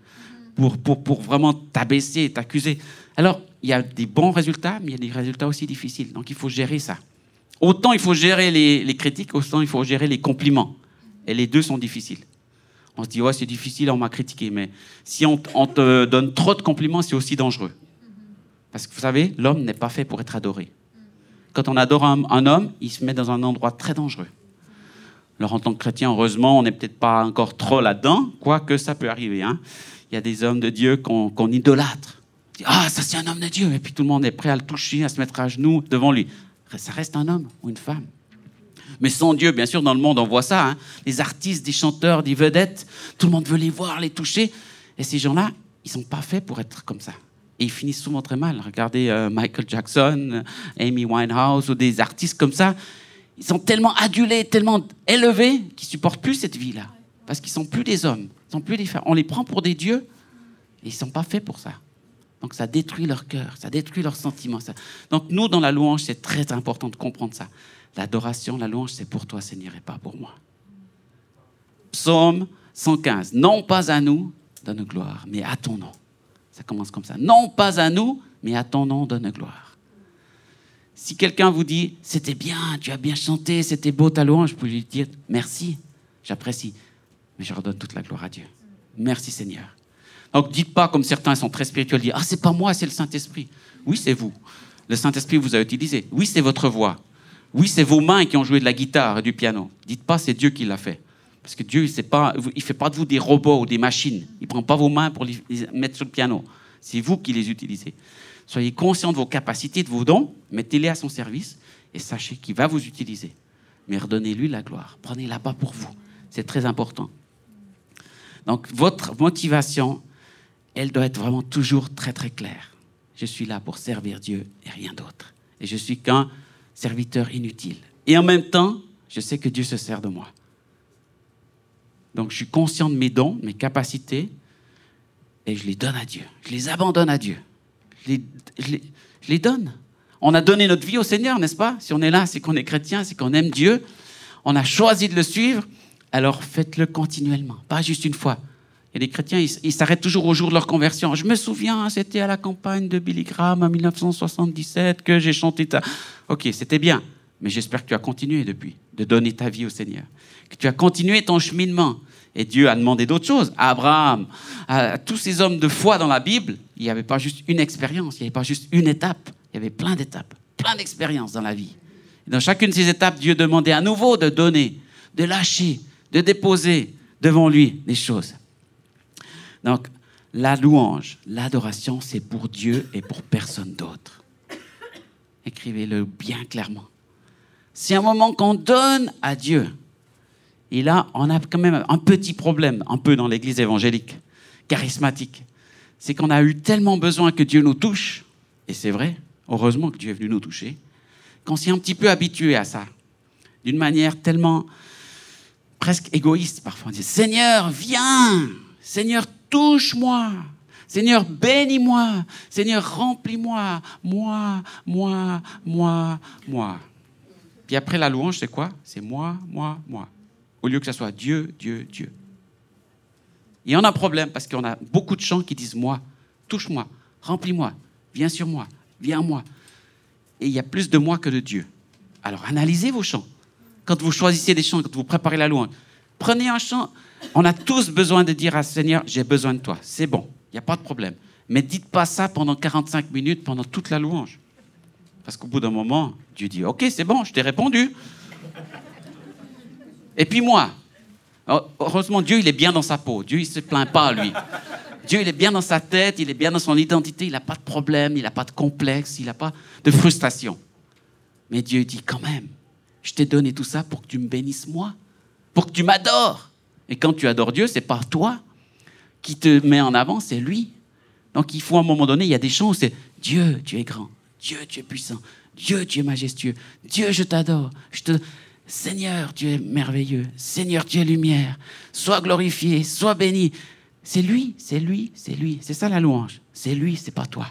pour vraiment t'abaisser, t'accuser. Alors, il y a des bons résultats, mais il y a des résultats aussi difficiles. Donc il faut gérer ça. Autant il faut gérer les, critiques, autant il faut gérer les compliments. Et les deux sont difficiles. On se dit, ouais, c'est difficile, on m'a critiqué. Mais si on, te donne trop de compliments, c'est aussi dangereux. Parce que vous savez, l'homme n'est pas fait pour être adoré. Quand on adore un, homme, il se met dans un endroit très dangereux. Alors en tant que chrétien, heureusement, on n'est peut-être pas encore trop là-dedans, quoique ça peut arriver. Hein. Il y a des hommes de Dieu qu'on idolâtre. Ah, ça c'est un homme de Dieu. Et puis tout le monde est prêt à le toucher, à se mettre à genoux devant lui ça reste un homme ou une femme. Mais sans Dieu, bien sûr, dans le monde, on voit ça. Hein. Les artistes, des chanteurs, des vedettes, tout le monde veut les voir, les toucher. Et ces gens-là, ils sont pas faits pour être comme ça. Et ils finissent souvent très mal. Regardez euh, Michael Jackson, Amy Winehouse ou des artistes comme ça. Ils sont tellement adulés, tellement élevés qu'ils supportent plus cette vie-là. Parce qu'ils sont plus des hommes, ils sont plus des femmes. On les prend pour des dieux et ils sont pas faits pour ça. Donc ça détruit leur cœur, ça détruit leurs sentiments. Donc nous, dans la louange, c'est très important de comprendre ça. L'adoration, la louange, c'est pour toi, Seigneur, et pas pour moi. Psaume 115. Non pas à nous, donne gloire, mais à ton nom. Ça commence comme ça. Non pas à nous, mais à ton nom, donne gloire. Si quelqu'un vous dit, c'était bien, tu as bien chanté, c'était beau ta louange, vous pouvez lui dire, merci, j'apprécie, mais je redonne toute la gloire à Dieu. Merci Seigneur. Donc dites pas comme certains sont très spirituels, disent ah c'est pas moi, c'est le Saint Esprit. Oui c'est vous. Le Saint Esprit vous a utilisé. Oui c'est votre voix. Oui c'est vos mains qui ont joué de la guitare et du piano. Dites pas c'est Dieu qui l'a fait. Parce que Dieu, il il fait pas de vous des robots ou des machines. Il prend pas vos mains pour les mettre sur le piano. C'est vous qui les utilisez. Soyez conscient de vos capacités, de vos dons, mettez-les à son service et sachez qu'il va vous utiliser. Mais redonnez-lui la gloire. Prenez-la pas pour vous. C'est très important. Donc votre motivation, elle doit être vraiment toujours très très claire. Je suis là pour servir Dieu et rien d'autre. Et je suis qu'un serviteur inutile. Et en même temps, je sais que Dieu se sert de moi. Donc je suis conscient de mes dons, mes capacités, et je les donne à Dieu. Je les abandonne à Dieu. Les, je les donne. On a donné notre vie au Seigneur, n'est-ce pas? Si on est là, c'est qu'on est chrétien, c'est qu'on aime Dieu. On a choisi de le suivre, alors faites-le continuellement, pas juste une fois. Et les chrétiens, ils s'arrêtent toujours au jour de leur conversion. Je me souviens, c'était à la campagne de Billy Graham en 1977 que j'ai chanté. Ok, c'était bien, mais j'espère que tu as continué depuis de donner ta vie au Seigneur. Que tu as continué ton cheminement. Et Dieu a demandé d'autres choses. À Abraham, à tous ces hommes de foi dans la Bible, il n'y avait pas juste une expérience, il n'y avait pas juste une étape, il y avait plein d'étapes, plein d'expériences dans la vie. Et dans chacune de ces étapes, Dieu demandait à nouveau de donner, de lâcher, de déposer devant lui des choses. Donc, la louange, l'adoration, c'est pour Dieu et pour personne d'autre. Écrivez-le bien clairement. C'est un moment qu'on donne à Dieu. Et là, on a quand même un petit problème, un peu dans l'église évangélique, charismatique. C'est qu'on a eu tellement besoin que Dieu nous touche, et c'est vrai, heureusement que Dieu est venu nous toucher, qu'on s'est un petit peu habitué à ça, d'une manière tellement presque égoïste parfois. On dit Seigneur, viens Seigneur, touche-moi. Seigneur, bénis-moi. Seigneur, remplis-moi. Moi, moi, moi, moi. Puis après la louange, c'est quoi? C'est moi, moi, moi. Au lieu que ce soit Dieu, Dieu, Dieu. Et on a un problème parce qu'on a beaucoup de chants qui disent moi, touche-moi, remplis-moi, viens sur moi, viens à moi. Et il y a plus de moi que de Dieu. Alors analysez vos chants. Quand vous choisissez des chants, quand vous préparez la louange, prenez un chant, on a tous besoin de dire à Seigneur, j'ai besoin de toi. C'est bon, il n'y a pas de problème. Mais dites pas ça pendant 45 minutes, pendant toute la louange. Parce qu'au bout d'un moment, Dieu dit, OK, c'est bon, je t'ai répondu. Et puis moi. Oh, heureusement, Dieu, il est bien dans sa peau. Dieu, il se plaint pas, lui. Dieu, il est bien dans sa tête, il est bien dans son identité, il n'a pas de problème, il n'a pas de complexe, il n'a pas de frustration. Mais Dieu dit quand même, je t'ai donné tout ça pour que tu me bénisses moi, pour que tu m'adores. Et quand tu adores Dieu, c'est pas toi qui te met en avant, c'est lui. Donc il faut à un moment donné, il y a des chants c'est Dieu, tu es grand, Dieu, tu es puissant, Dieu, tu es majestueux, Dieu, je t'adore, je te... Seigneur, tu es merveilleux, Seigneur, tu es lumière, sois glorifié, sois béni. C'est lui, c'est lui, c'est lui. C'est ça la louange. C'est lui, c'est pas toi.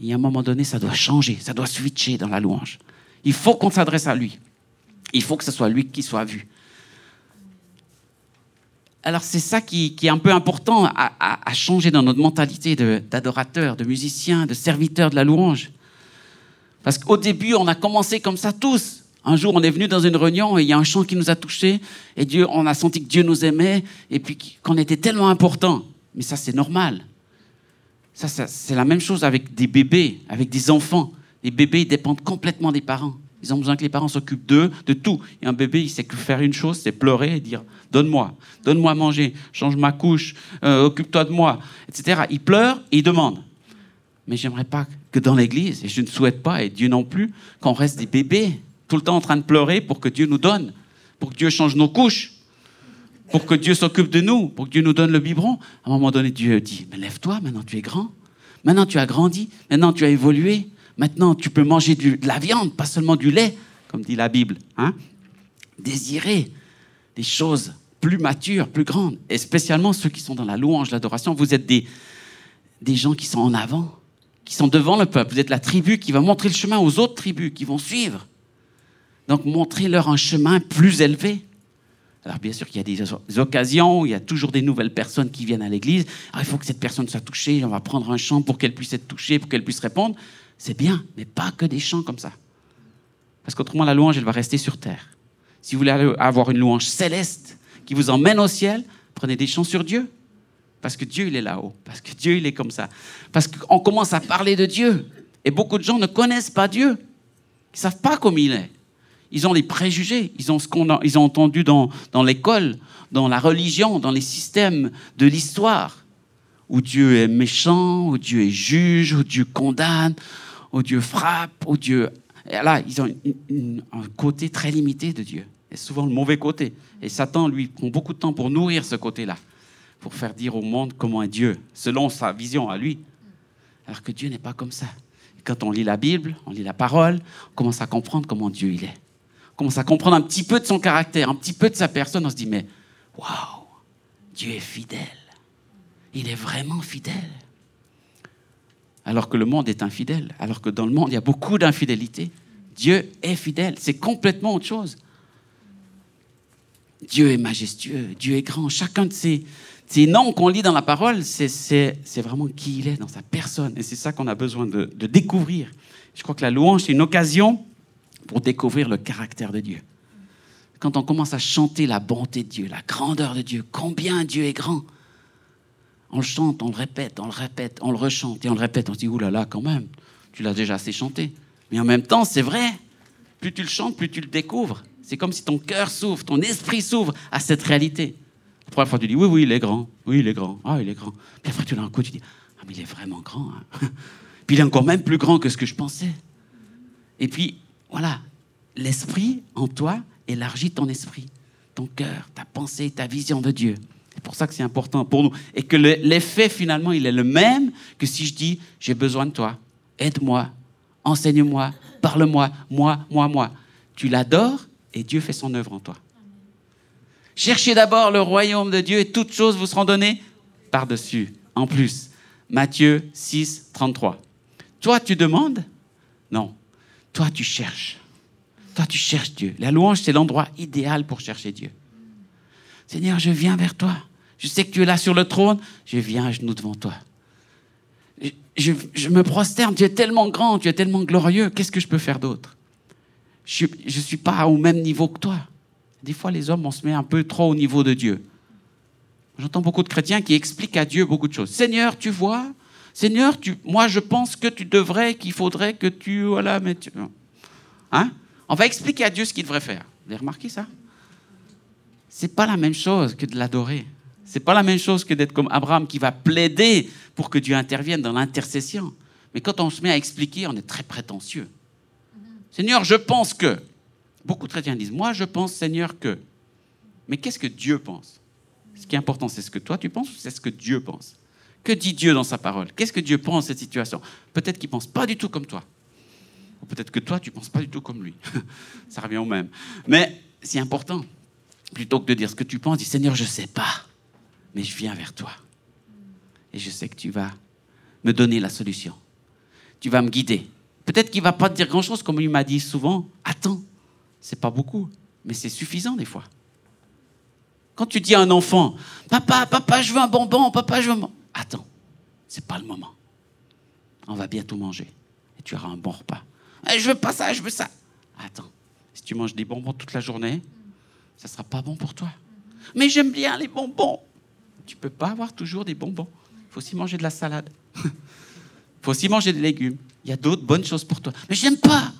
Et à un moment donné, ça doit changer, ça doit switcher dans la louange. Il faut qu'on s'adresse à lui. Il faut que ce soit lui qui soit vu. Alors c'est ça qui, est un peu important à, changer dans notre mentalité d'adorateur, de, de musicien, de serviteur de la louange. Parce qu'au début, on a commencé comme ça tous. Un jour, on est venu dans une réunion et il y a un chant qui nous a touchés et Dieu, on a senti que Dieu nous aimait et puis qu'on était tellement important. Mais ça, c'est normal. Ça, c'est la même chose avec des bébés, avec des enfants. Les bébés, ils dépendent complètement des parents. Ils ont besoin que les parents s'occupent d'eux, de tout. Et un bébé, il sait que faire une chose, c'est pleurer et dire Donne-moi, donne-moi à manger, change ma couche, euh, occupe-toi de moi, etc. Il pleure et il demande. Mais j'aimerais pas que dans l'église, et je ne souhaite pas, et Dieu non plus, qu'on reste des bébés tout le temps en train de pleurer pour que Dieu nous donne, pour que Dieu change nos couches, pour que Dieu s'occupe de nous, pour que Dieu nous donne le biberon. À un moment donné, Dieu dit, mais lève-toi, maintenant tu es grand, maintenant tu as grandi, maintenant tu as évolué, maintenant tu peux manger de la viande, pas seulement du lait, comme dit la Bible. Hein? Désirer des choses plus matures, plus grandes, et spécialement ceux qui sont dans la louange, l'adoration, vous êtes des, gens qui sont en avant, qui sont devant le peuple, vous êtes la tribu qui va montrer le chemin aux autres tribus, qui vont suivre. Donc, montrez-leur un chemin plus élevé. Alors, bien sûr qu'il y a des occasions où il y a toujours des nouvelles personnes qui viennent à l'église. il faut que cette personne soit touchée. On va prendre un chant pour qu'elle puisse être touchée, pour qu'elle puisse répondre. C'est bien, mais pas que des chants comme ça. Parce qu'autrement, la louange, elle va rester sur terre. Si vous voulez avoir une louange céleste qui vous emmène au ciel, prenez des chants sur Dieu. Parce que Dieu, il est là-haut. Parce que Dieu, il est comme ça. Parce qu'on commence à parler de Dieu. Et beaucoup de gens ne connaissent pas Dieu. Ils ne savent pas comme il est. Ils ont les préjugés, ils ont ce ont entendu dans, dans l'école, dans la religion, dans les systèmes de l'histoire, où Dieu est méchant, où Dieu est juge, où Dieu condamne, où Dieu frappe, où Dieu... Et là, ils ont un côté très limité de Dieu, et souvent le mauvais côté. Et Satan, lui, prend beaucoup de temps pour nourrir ce côté-là, pour faire dire au monde comment est Dieu, selon sa vision à lui. Alors que Dieu n'est pas comme ça. quand on lit la Bible, on lit la parole, on commence à comprendre comment Dieu il est commence à comprendre un petit peu de son caractère, un petit peu de sa personne, on se dit, mais waouh, Dieu est fidèle. Il est vraiment fidèle. Alors que le monde est infidèle, alors que dans le monde, il y a beaucoup d'infidélité. Dieu est fidèle, c'est complètement autre chose. Dieu est majestueux, Dieu est grand. Chacun de ces, ces noms qu'on lit dans la parole, c'est vraiment qui il est dans sa personne. Et c'est ça qu'on a besoin de, de découvrir. Je crois que la louange, c'est une occasion pour découvrir le caractère de Dieu. Quand on commence à chanter la bonté de Dieu, la grandeur de Dieu, combien Dieu est grand, on le chante, on le répète, on le répète, on le rechante et on le répète. On se dit, oulala, quand même, tu l'as déjà assez chanté. Mais en même temps, c'est vrai. Plus tu le chantes, plus tu le découvres. C'est comme si ton cœur s'ouvre, ton esprit s'ouvre à cette réalité. La première fois, tu dis, oui, oui, il est grand. Oui, il est grand. Ah, il est grand. Puis après, tu l'as un coup, tu dis, ah, mais il est vraiment grand. Hein. Puis il est encore même plus grand que ce que je pensais. Et puis, voilà, l'esprit en toi élargit ton esprit, ton cœur, ta pensée, ta vision de Dieu. C'est pour ça que c'est important pour nous. Et que l'effet, finalement, il est le même que si je dis, j'ai besoin de toi, aide-moi, enseigne-moi, parle-moi, moi, moi, moi. Tu l'adores et Dieu fait son œuvre en toi. Cherchez d'abord le royaume de Dieu et toutes choses vous seront données par-dessus. En plus, Matthieu 6, 33. Toi, tu demandes? Non. Toi, tu cherches. Toi, tu cherches Dieu. La louange, c'est l'endroit idéal pour chercher Dieu. Seigneur, je viens vers toi. Je sais que tu es là sur le trône. Je viens à genoux devant toi. Je, me prosterne. Tu es tellement grand, tu es tellement glorieux. Qu'est-ce que je peux faire d'autre? Je ne suis pas au même niveau que toi. Des fois, les hommes, on se met un peu trop au niveau de Dieu. J'entends beaucoup de chrétiens qui expliquent à Dieu beaucoup de choses. Seigneur, tu vois, Seigneur, moi je pense que tu devrais, qu'il faudrait que tu. Voilà, mais. Hein? On va expliquer à Dieu ce qu'il devrait faire. Vous avez remarqué ça? C'est pas la même chose que de l'adorer. C'est pas la même chose que d'être comme Abraham qui va plaider pour que Dieu intervienne dans l'intercession. Mais quand on se met à expliquer, on est très prétentieux. Seigneur, je pense que. Beaucoup de chrétiens disent, moi je pense, Seigneur, que. Mais qu'est-ce que Dieu pense? Ce qui est important, c'est ce que toi tu penses ou c'est ce que Dieu pense? Que dit Dieu dans sa parole? Qu'est-ce que Dieu pense de cette situation? Peut-être qu'il pense pas du tout comme toi. Ou peut-être que toi, tu penses pas du tout comme lui. Ça revient au même. Mais c'est important. Plutôt que de dire ce que tu penses, dis Seigneur, je ne sais pas, mais je viens vers toi. Et je sais que tu vas me donner la solution. Tu vas me guider. Peut-être qu'il ne va pas te dire grand-chose, comme il m'a dit souvent. Attends, c'est pas beaucoup, mais c'est suffisant des fois. Quand tu dis à un enfant, papa, papa, je veux un bonbon, papa, je veux un. Attends, c'est pas le moment. On va bientôt manger et tu auras un bon repas. Eh, je veux pas ça, je veux ça. Attends, si tu manges des bonbons toute la journée, ça sera pas bon pour toi. Mais j'aime bien les bonbons. Tu peux pas avoir toujours des bonbons. Il faut aussi manger de la salade. Il faut aussi manger des légumes. Il y a d'autres bonnes choses pour toi. Mais j'aime pas.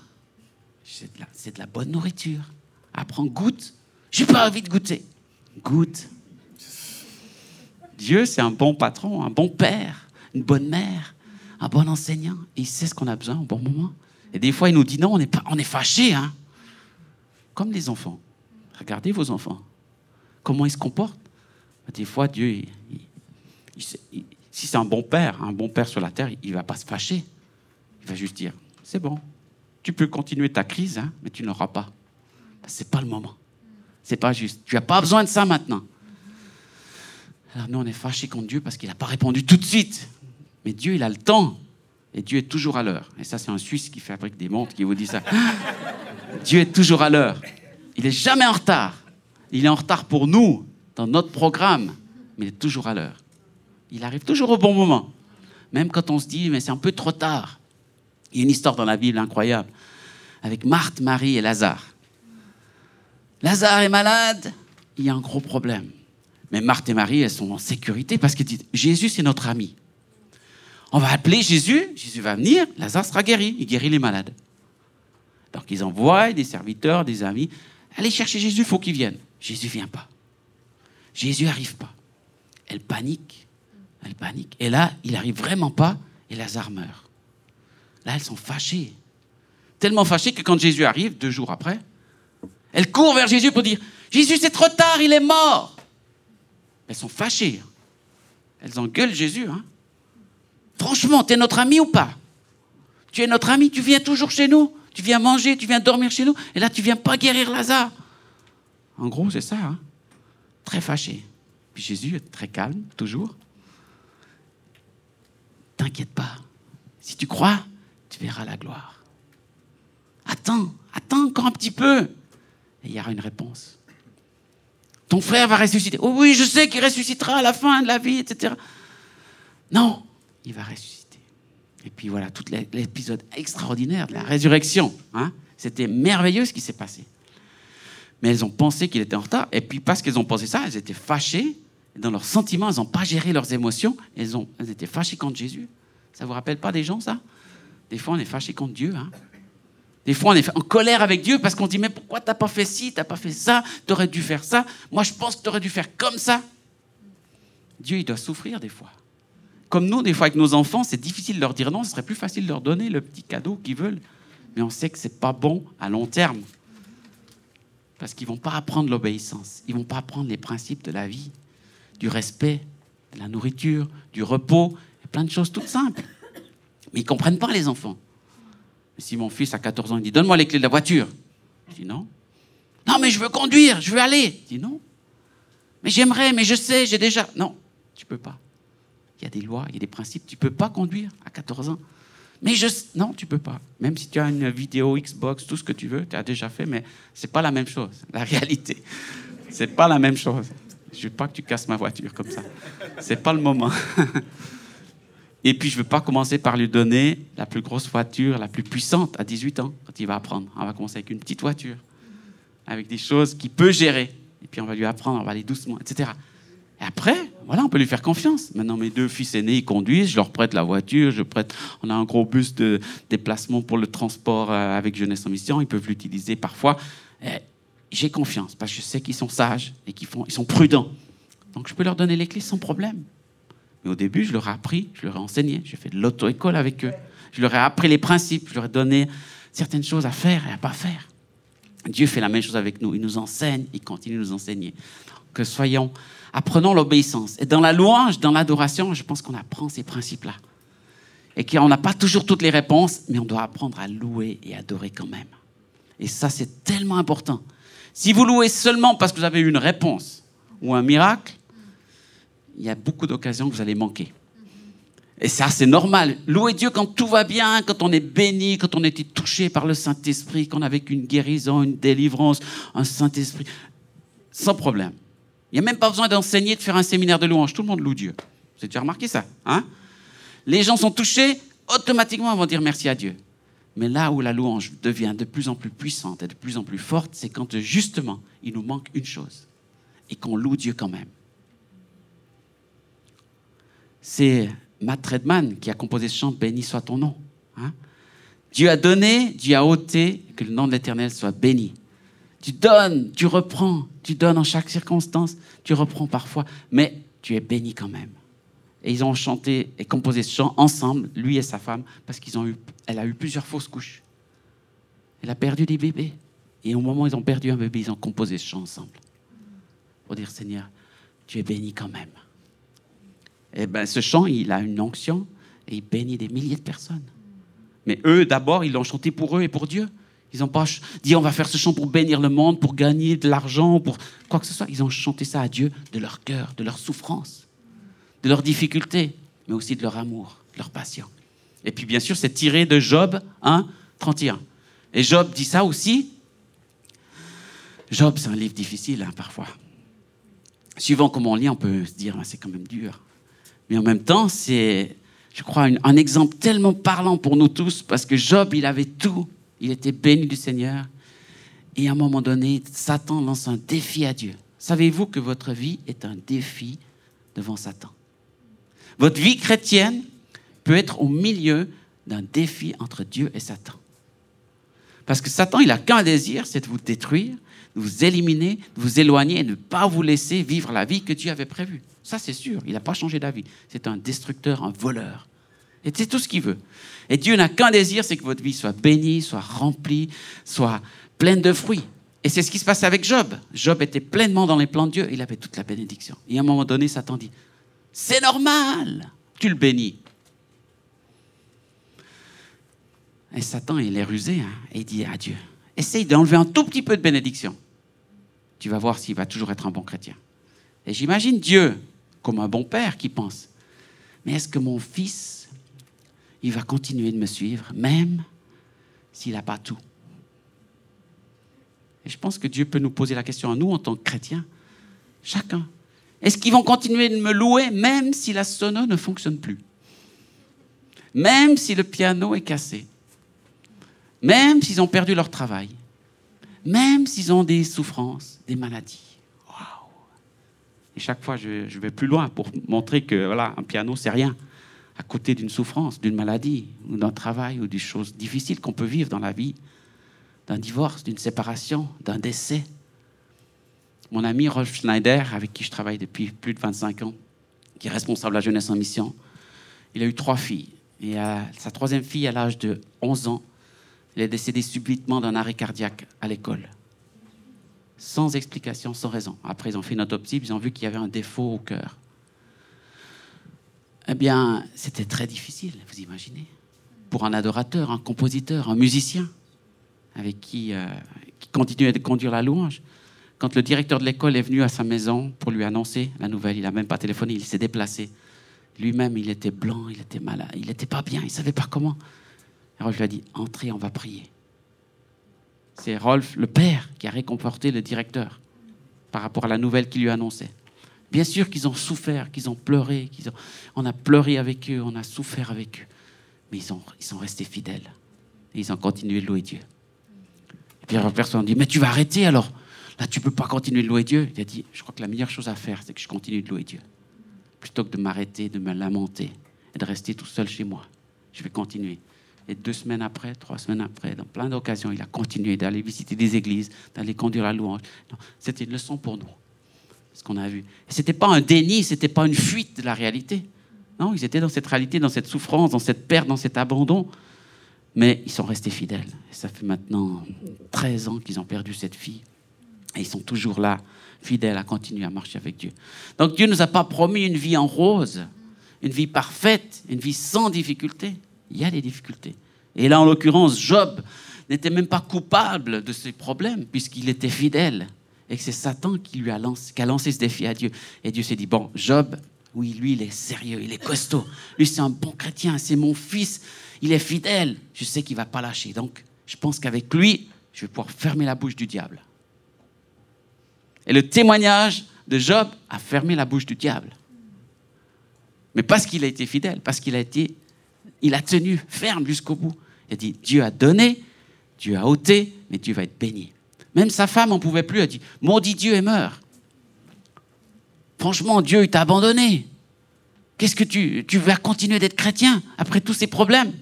C'est de, la, bonne nourriture. Apprends, goûte. J'ai pas envie de goûter. Goûte. Dieu, c'est un bon patron, un bon père, une bonne mère, un bon enseignant. il sait ce qu'on a besoin au bon moment. Et des fois, il nous dit non, on est, pas, on est fâché. Hein? Comme les enfants. Regardez vos enfants. Comment ils se comportent. Des fois, Dieu, si c'est un bon père, un bon père sur la terre, il ne va pas se fâcher. Il va juste dire, c'est bon, tu peux continuer ta crise, hein, mais tu n'auras pas. Ce n'est pas le moment. C'est pas juste. Tu n'as pas besoin de ça maintenant. Alors nous, on est fâchés contre Dieu parce qu'il n'a pas répondu tout de suite. Mais Dieu, il a le temps. Et Dieu est toujours à l'heure. Et ça, c'est un Suisse qui fabrique des montres qui vous dit ça. Dieu est toujours à l'heure. Il n'est jamais en retard. Il est en retard pour nous, dans notre programme, mais il est toujours à l'heure. Il arrive toujours au bon moment. Même quand on se dit, mais c'est un peu trop tard. Il y a une histoire dans la Bible incroyable avec Marthe, Marie et Lazare. Lazare est malade, il y a un gros problème. Mais Marthe et Marie, elles sont en sécurité parce que Jésus, c'est notre ami. On va appeler Jésus, Jésus va venir, Lazare sera guéri, il guérit les malades. Donc ils envoient des serviteurs, des amis, allez chercher Jésus, il faut qu'il vienne. Jésus vient pas. Jésus n'arrive pas. Elle panique, elle panique. Et là, il n'arrive vraiment pas et Lazare meurt. Là, elles sont fâchées. Tellement fâchées que quand Jésus arrive, deux jours après, elles courent vers Jésus pour dire, Jésus, c'est trop tard, il est mort. Elles sont fâchées. Elles engueulent Jésus. Hein. Franchement, tu es notre ami ou pas Tu es notre ami, tu viens toujours chez nous, tu viens manger, tu viens dormir chez nous, et là tu viens pas guérir Lazare. En gros, c'est ça. Hein très fâché. Puis Jésus est très calme, toujours. T'inquiète pas. Si tu crois, tu verras la gloire. Attends, attends encore un petit peu. Et il y aura une réponse. Ton frère va ressusciter. Oh oui, je sais qu'il ressuscitera à la fin de la vie, etc. Non, il va ressusciter. Et puis voilà, tout l'épisode extraordinaire de la résurrection. Hein. C'était merveilleux ce qui s'est passé. Mais elles ont pensé qu'il était en retard. Et puis parce qu'elles ont pensé ça, elles étaient fâchées. Dans leurs sentiments, elles n'ont pas géré leurs émotions. Elles, ont, elles étaient fâchées contre Jésus. Ça vous rappelle pas des gens, ça? Des fois, on est fâché contre Dieu. Hein des fois, on est en colère avec Dieu parce qu'on dit, mais pourquoi tu n'as pas fait ci, tu n'as pas fait ça, tu aurais dû faire ça. Moi, je pense que tu aurais dû faire comme ça. Dieu, il doit souffrir des fois. Comme nous, des fois, avec nos enfants, c'est difficile de leur dire non, ce serait plus facile de leur donner le petit cadeau qu'ils veulent. Mais on sait que ce n'est pas bon à long terme. Parce qu'ils ne vont pas apprendre l'obéissance. Ils ne vont pas apprendre les principes de la vie, du respect, de la nourriture, du repos, et plein de choses toutes simples. Mais ils ne comprennent pas, les enfants. si mon fils a 14 ans, il dit Donne-moi les clés de la voiture. Je dis Non. Non, mais je veux conduire, je veux aller. Je dis Non. Mais j'aimerais, mais je sais, j'ai déjà. Non, tu ne peux pas. Il y a des lois, il y a des principes. Tu ne peux pas conduire à 14 ans. Mais. Non, tu peux pas. Même si tu as une vidéo Xbox, tout ce que tu veux, tu as déjà fait, mais c'est pas la même chose. La réalité, c'est pas la même chose. Je veux pas que tu casses ma voiture comme ça. C'est pas le moment. Et puis, je veux pas commencer par lui donner la plus grosse voiture, la plus puissante à 18 ans, quand il va apprendre. On va commencer avec une petite voiture, avec des choses qu'il peut gérer. Et puis, on va lui apprendre, on va aller doucement, etc. Et après, voilà, on peut lui faire confiance. Maintenant, mes deux fils aînés, ils conduisent, je leur prête la voiture, je prête. On a un gros bus de déplacement pour le transport euh, avec Jeunesse en Mission, ils peuvent l'utiliser parfois. j'ai confiance parce que je sais qu'ils sont sages et qu'ils sont prudents. Donc je peux leur donner les clés sans problème. Mais au début, je leur ai appris, je leur ai enseigné, j'ai fait de l'auto-école avec eux. Je leur ai appris les principes, je leur ai donné certaines choses à faire et à pas faire. Dieu fait la même chose avec nous. Il nous enseigne, il continue de nous enseigner. Que soyons, apprenons l'obéissance. Et dans la louange, dans l'adoration, je pense qu'on apprend ces principes-là. Et qu'on n'a pas toujours toutes les réponses, mais on doit apprendre à louer et adorer quand même. Et ça, c'est tellement important. Si vous louez seulement parce que vous avez eu une réponse ou un miracle, il y a beaucoup d'occasions que vous allez manquer. Et ça, c'est normal. Louer Dieu quand tout va bien, quand on est béni, quand on a été touché par le Saint-Esprit, qu'on a vécu une guérison, une délivrance, un Saint-Esprit, sans problème. Il n'y a même pas besoin d'enseigner, de faire un séminaire de louange. Tout le monde loue Dieu. Vous avez déjà remarqué ça hein? Les gens sont touchés, automatiquement, vont dire merci à Dieu. Mais là où la louange devient de plus en plus puissante et de plus en plus forte, c'est quand justement, il nous manque une chose et qu'on loue Dieu quand même. C'est Matt Redman qui a composé ce chant Béni soit ton nom. Hein? Dieu a donné, Dieu a ôté, que le nom de l'Éternel soit béni. Tu donnes, tu reprends, tu donnes en chaque circonstance, tu reprends parfois, mais tu es béni quand même. Et ils ont chanté et composé ce chant ensemble, lui et sa femme, parce qu'ils ont eu, a eu plusieurs fausses couches. Elle a perdu des bébés. Et au moment où ils ont perdu un bébé, ils ont composé ce chant ensemble. Pour dire, Seigneur, tu es béni quand même. Et eh ben, ce chant, il a une onction et il bénit des milliers de personnes. Mais eux, d'abord, ils l'ont chanté pour eux et pour Dieu. Ils n'ont pas dit on va faire ce chant pour bénir le monde, pour gagner de l'argent, pour quoi que ce soit. Ils ont chanté ça à Dieu de leur cœur, de leur souffrance, de leurs difficultés, mais aussi de leur amour, de leur passion. Et puis bien sûr, c'est tiré de Job 1, 31. Et Job dit ça aussi. Job, c'est un livre difficile hein, parfois. Suivant comment on lit, on peut se dire ah, c'est quand même dur. Mais en même temps, c'est, je crois, un exemple tellement parlant pour nous tous, parce que Job, il avait tout. Il était béni du Seigneur. Et à un moment donné, Satan lance un défi à Dieu. Savez-vous que votre vie est un défi devant Satan? Votre vie chrétienne peut être au milieu d'un défi entre Dieu et Satan. Parce que Satan, il n'a qu'un désir, c'est de vous détruire, de vous éliminer, de vous éloigner et de ne pas vous laisser vivre la vie que Dieu avait prévue. Ça, c'est sûr. Il n'a pas changé d'avis. C'est un destructeur, un voleur. Et c'est tout ce qu'il veut. Et Dieu n'a qu'un désir, c'est que votre vie soit bénie, soit remplie, soit pleine de fruits. Et c'est ce qui se passe avec Job. Job était pleinement dans les plans de Dieu, il avait toute la bénédiction. Et à un moment donné, Satan dit, c'est normal, tu le bénis. Et Satan, il est rusé, hein, et il dit à Dieu, essaye d'enlever un tout petit peu de bénédiction. Tu vas voir s'il va toujours être un bon chrétien. Et j'imagine Dieu comme un bon père qui pense, mais est-ce que mon fils, il va continuer de me suivre, même s'il n'a pas tout. Et je pense que Dieu peut nous poser la question à nous en tant que chrétiens, chacun. Est-ce qu'ils vont continuer de me louer même si la sono ne fonctionne plus? Même si le piano est cassé? Même s'ils ont perdu leur travail? Même s'ils ont des souffrances, des maladies? Et chaque fois, je, vais plus loin pour montrer que voilà, un piano, c'est rien à côté d'une souffrance, d'une maladie, d'un travail, ou des choses difficiles qu'on peut vivre dans la vie, d'un divorce, d'une séparation, d'un décès. Mon ami Rolf Schneider, avec qui je travaille depuis plus de 25 ans, qui est responsable de la jeunesse en mission, il a eu trois filles. Et sa troisième fille, à l'âge de 11 ans, elle est décédée subitement d'un arrêt cardiaque à l'école sans explication, sans raison. Après, ils ont fait une autopsie, ils ont vu qu'il y avait un défaut au cœur. Eh bien, c'était très difficile, vous imaginez, pour un adorateur, un compositeur, un musicien, avec qui, euh, qui continuait de conduire la louange. Quand le directeur de l'école est venu à sa maison pour lui annoncer la nouvelle, il n'a même pas téléphoné, il s'est déplacé. Lui-même, il était blanc, il était malade, il n'était pas bien, il ne savait pas comment. Alors je lui ai dit, entrez, on va prier c'est Rolf, le père, qui a réconforté le directeur par rapport à la nouvelle qu'il lui annonçait. Bien sûr qu'ils ont souffert, qu'ils ont pleuré, qu'ils ont... on a pleuré avec eux, on a souffert avec eux, mais ils, ont, ils sont restés fidèles. Et ils ont continué de louer Dieu. Et puis personne dit, mais tu vas arrêter alors Là, tu ne peux pas continuer de louer Dieu. Il a dit, je crois que la meilleure chose à faire, c'est que je continue de louer Dieu. Plutôt que de m'arrêter, de me lamenter et de rester tout seul chez moi. Je vais continuer. Et deux semaines après, trois semaines après, dans plein d'occasions, il a continué d'aller visiter des églises, d'aller conduire la louange. C'était une leçon pour nous, ce qu'on a vu. Ce n'était pas un déni, ce n'était pas une fuite de la réalité. Non, ils étaient dans cette réalité, dans cette souffrance, dans cette perte, dans cet abandon. Mais ils sont restés fidèles. Et ça fait maintenant 13 ans qu'ils ont perdu cette fille. Et ils sont toujours là, fidèles à continuer à marcher avec Dieu. Donc Dieu ne nous a pas promis une vie en rose, une vie parfaite, une vie sans difficulté. Il y a des difficultés. Et là, en l'occurrence, Job n'était même pas coupable de ses problèmes, puisqu'il était fidèle. Et que c'est Satan qui lui a lancé, ce défi à Dieu. Et Dieu s'est dit, bon, Job, oui, lui, il est sérieux, il est costaud. Lui, c'est un bon chrétien, c'est mon fils, il est fidèle. Je sais qu'il ne va pas lâcher. Donc, je pense qu'avec lui, je vais pouvoir fermer la bouche du diable. Et le témoignage de Job a fermé la bouche du diable. Mais parce qu'il a été fidèle, parce qu'il a été, il a tenu ferme jusqu'au bout. Il a dit, Dieu a donné, Dieu a ôté, mais Dieu va être béni. Même sa femme n'en pouvait plus, elle dit, maudit Dieu et meurt. Franchement, Dieu, t'a abandonné. Qu'est-ce que tu, tu vas continuer d'être chrétien après tous ces problèmes?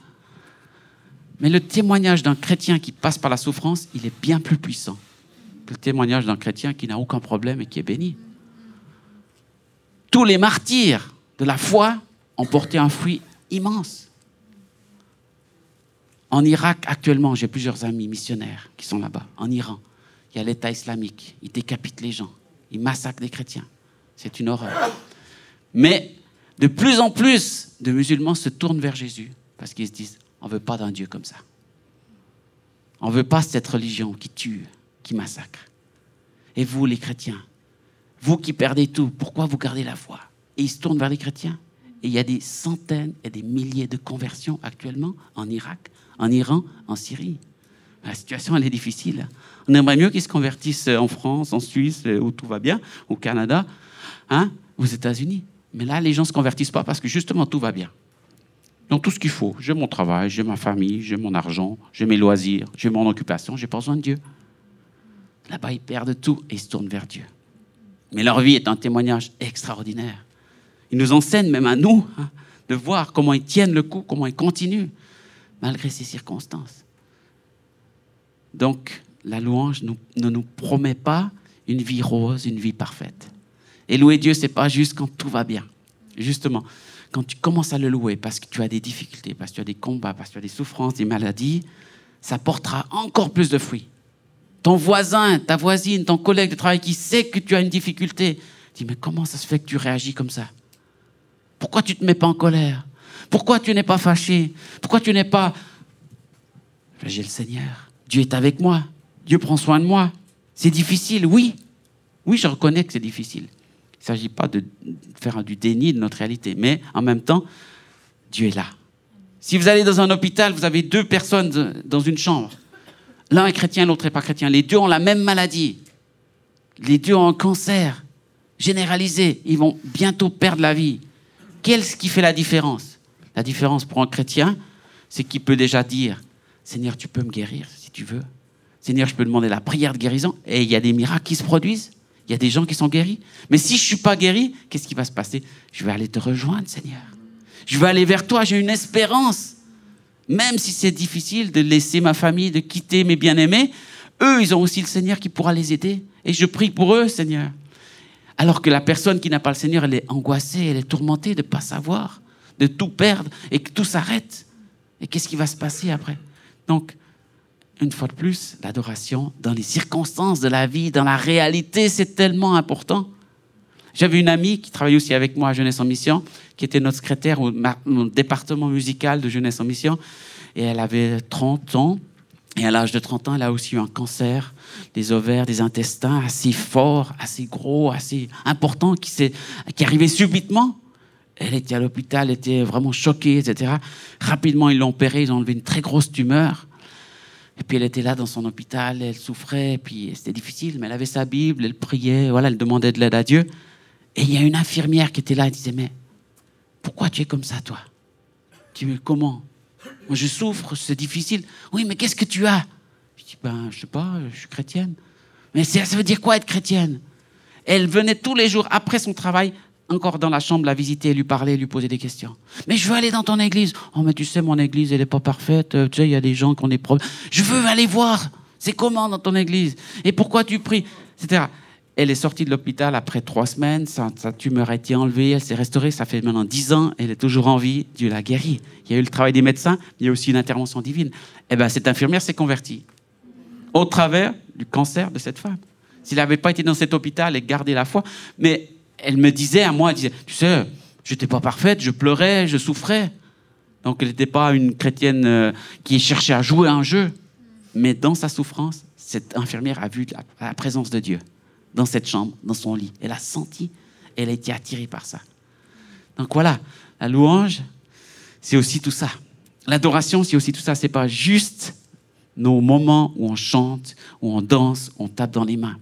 Mais le témoignage d'un chrétien qui passe par la souffrance, il est bien plus puissant que le témoignage d'un chrétien qui n'a aucun problème et qui est béni. Tous les martyrs de la foi ont porté un fruit immense. En Irak, actuellement, j'ai plusieurs amis missionnaires qui sont là-bas. En Iran, il y a l'État islamique. Ils décapitent les gens. Ils massacrent des chrétiens. C'est une horreur. Mais de plus en plus de musulmans se tournent vers Jésus parce qu'ils se disent, on ne veut pas d'un Dieu comme ça. On ne veut pas cette religion qui tue, qui massacre. Et vous, les chrétiens, vous qui perdez tout, pourquoi vous gardez la foi? Et ils se tournent vers les chrétiens. Et il y a des centaines et des milliers de conversions actuellement en Irak, en Iran, en Syrie. La situation, elle est difficile. On aimerait mieux qu'ils se convertissent en France, en Suisse, où tout va bien, au Canada, hein, aux États-Unis. Mais là, les gens ne se convertissent pas parce que justement, tout va bien. Donc, tout ce qu'il faut. J'ai mon travail, j'ai ma famille, j'ai mon argent, j'ai mes loisirs, j'ai mon occupation, j'ai pas besoin de Dieu. Là-bas, ils perdent tout et ils se tournent vers Dieu. Mais leur vie est un témoignage extraordinaire. Ils nous enseignent, même à nous, hein, de voir comment ils tiennent le coup, comment ils continuent, malgré ces circonstances. Donc, la louange ne nous promet pas une vie rose, une vie parfaite. Et louer Dieu, c'est pas juste quand tout va bien. Justement, quand tu commences à le louer parce que tu as des difficultés, parce que tu as des combats, parce que tu as des souffrances, des maladies, ça portera encore plus de fruits. Ton voisin, ta voisine, ton collègue de travail qui sait que tu as une difficulté, dit mais comment ça se fait que tu réagis comme ça? Pourquoi tu te mets pas en colère? Pourquoi tu n'es pas fâché? Pourquoi tu n'es pas J'ai le Seigneur. Dieu est avec moi. Dieu prend soin de moi. C'est difficile, oui. Oui, je reconnais que c'est difficile. Il ne s'agit pas de faire du déni de notre réalité, mais en même temps, Dieu est là. Si vous allez dans un hôpital, vous avez deux personnes dans une chambre. L'un est chrétien, l'autre n'est pas chrétien. Les deux ont la même maladie. Les deux ont un cancer généralisé. Ils vont bientôt perdre la vie. Qu'est-ce qui fait la différence? La différence pour un chrétien, c'est qu'il peut déjà dire, Seigneur, tu peux me guérir si tu veux. Seigneur, je peux demander la prière de guérison. Et il y a des miracles qui se produisent. Il y a des gens qui sont guéris. Mais si je ne suis pas guéri, qu'est-ce qui va se passer? Je vais aller te rejoindre, Seigneur. Je vais aller vers toi, j'ai une espérance. Même si c'est difficile de laisser ma famille, de quitter mes bien-aimés, eux, ils ont aussi le Seigneur qui pourra les aider. Et je prie pour eux, Seigneur. Alors que la personne qui n'a pas le Seigneur, elle est angoissée, elle est tourmentée de ne pas savoir, de tout perdre et que tout s'arrête. Et qu'est-ce qui va se passer après? Donc, une fois de plus, l'adoration dans les circonstances de la vie, dans la réalité, c'est tellement important. J'avais une amie qui travaillait aussi avec moi à Jeunesse en Mission, qui était notre secrétaire au, département musical de Jeunesse en Mission, et elle avait 30 ans. Et à l'âge de 30 ans, elle a aussi eu un cancer des ovaires, des intestins assez fort, assez gros, assez important, qui, qui arrivait subitement. Elle était à l'hôpital, elle était vraiment choquée, etc. Rapidement, ils l'ont opérée, ils ont enlevé une très grosse tumeur. Et puis elle était là dans son hôpital, elle souffrait, puis c'était difficile, mais elle avait sa Bible, elle priait, voilà, elle demandait de l'aide à Dieu. Et il y a une infirmière qui était là, elle disait, mais pourquoi tu es comme ça, toi? Tu dis, comment? Moi, je souffre, c'est difficile. Oui, mais qu'est-ce que tu as? Je dis, ben, je sais pas, je suis chrétienne. Mais ça veut dire quoi être chrétienne? Elle venait tous les jours après son travail encore dans la chambre la visiter, lui parler, lui poser des questions. Mais je veux aller dans ton église. Oh, mais tu sais, mon église, elle n'est pas parfaite. Euh, tu sais, il y a des gens qui ont des problèmes. Je veux aller voir. C'est comment dans ton église? Et pourquoi tu pries? Etc. Elle est sortie de l'hôpital après trois semaines. Sa, tumeur a été enlevée. Elle s'est restaurée. Ça fait maintenant dix ans. Elle est toujours en vie. Dieu l'a guérie. Il y a eu le travail des médecins. Il y a aussi une intervention divine. Eh bien, cette infirmière s'est convertie au travers du cancer de cette femme. S'il n'avait pas été dans cet hôpital et gardé la foi, mais elle me disait à moi, elle disait, tu sais, je n'étais pas parfaite, je pleurais, je souffrais. Donc elle n'était pas une chrétienne euh, qui cherchait à jouer un jeu. Mais dans sa souffrance, cette infirmière a vu la, présence de Dieu dans cette chambre, dans son lit. Elle a senti, elle a été attirée par ça. Donc voilà, la louange, c'est aussi tout ça. L'adoration, c'est aussi tout ça. C'est pas juste nos moments où on chante, où on danse, où on tape dans les mains.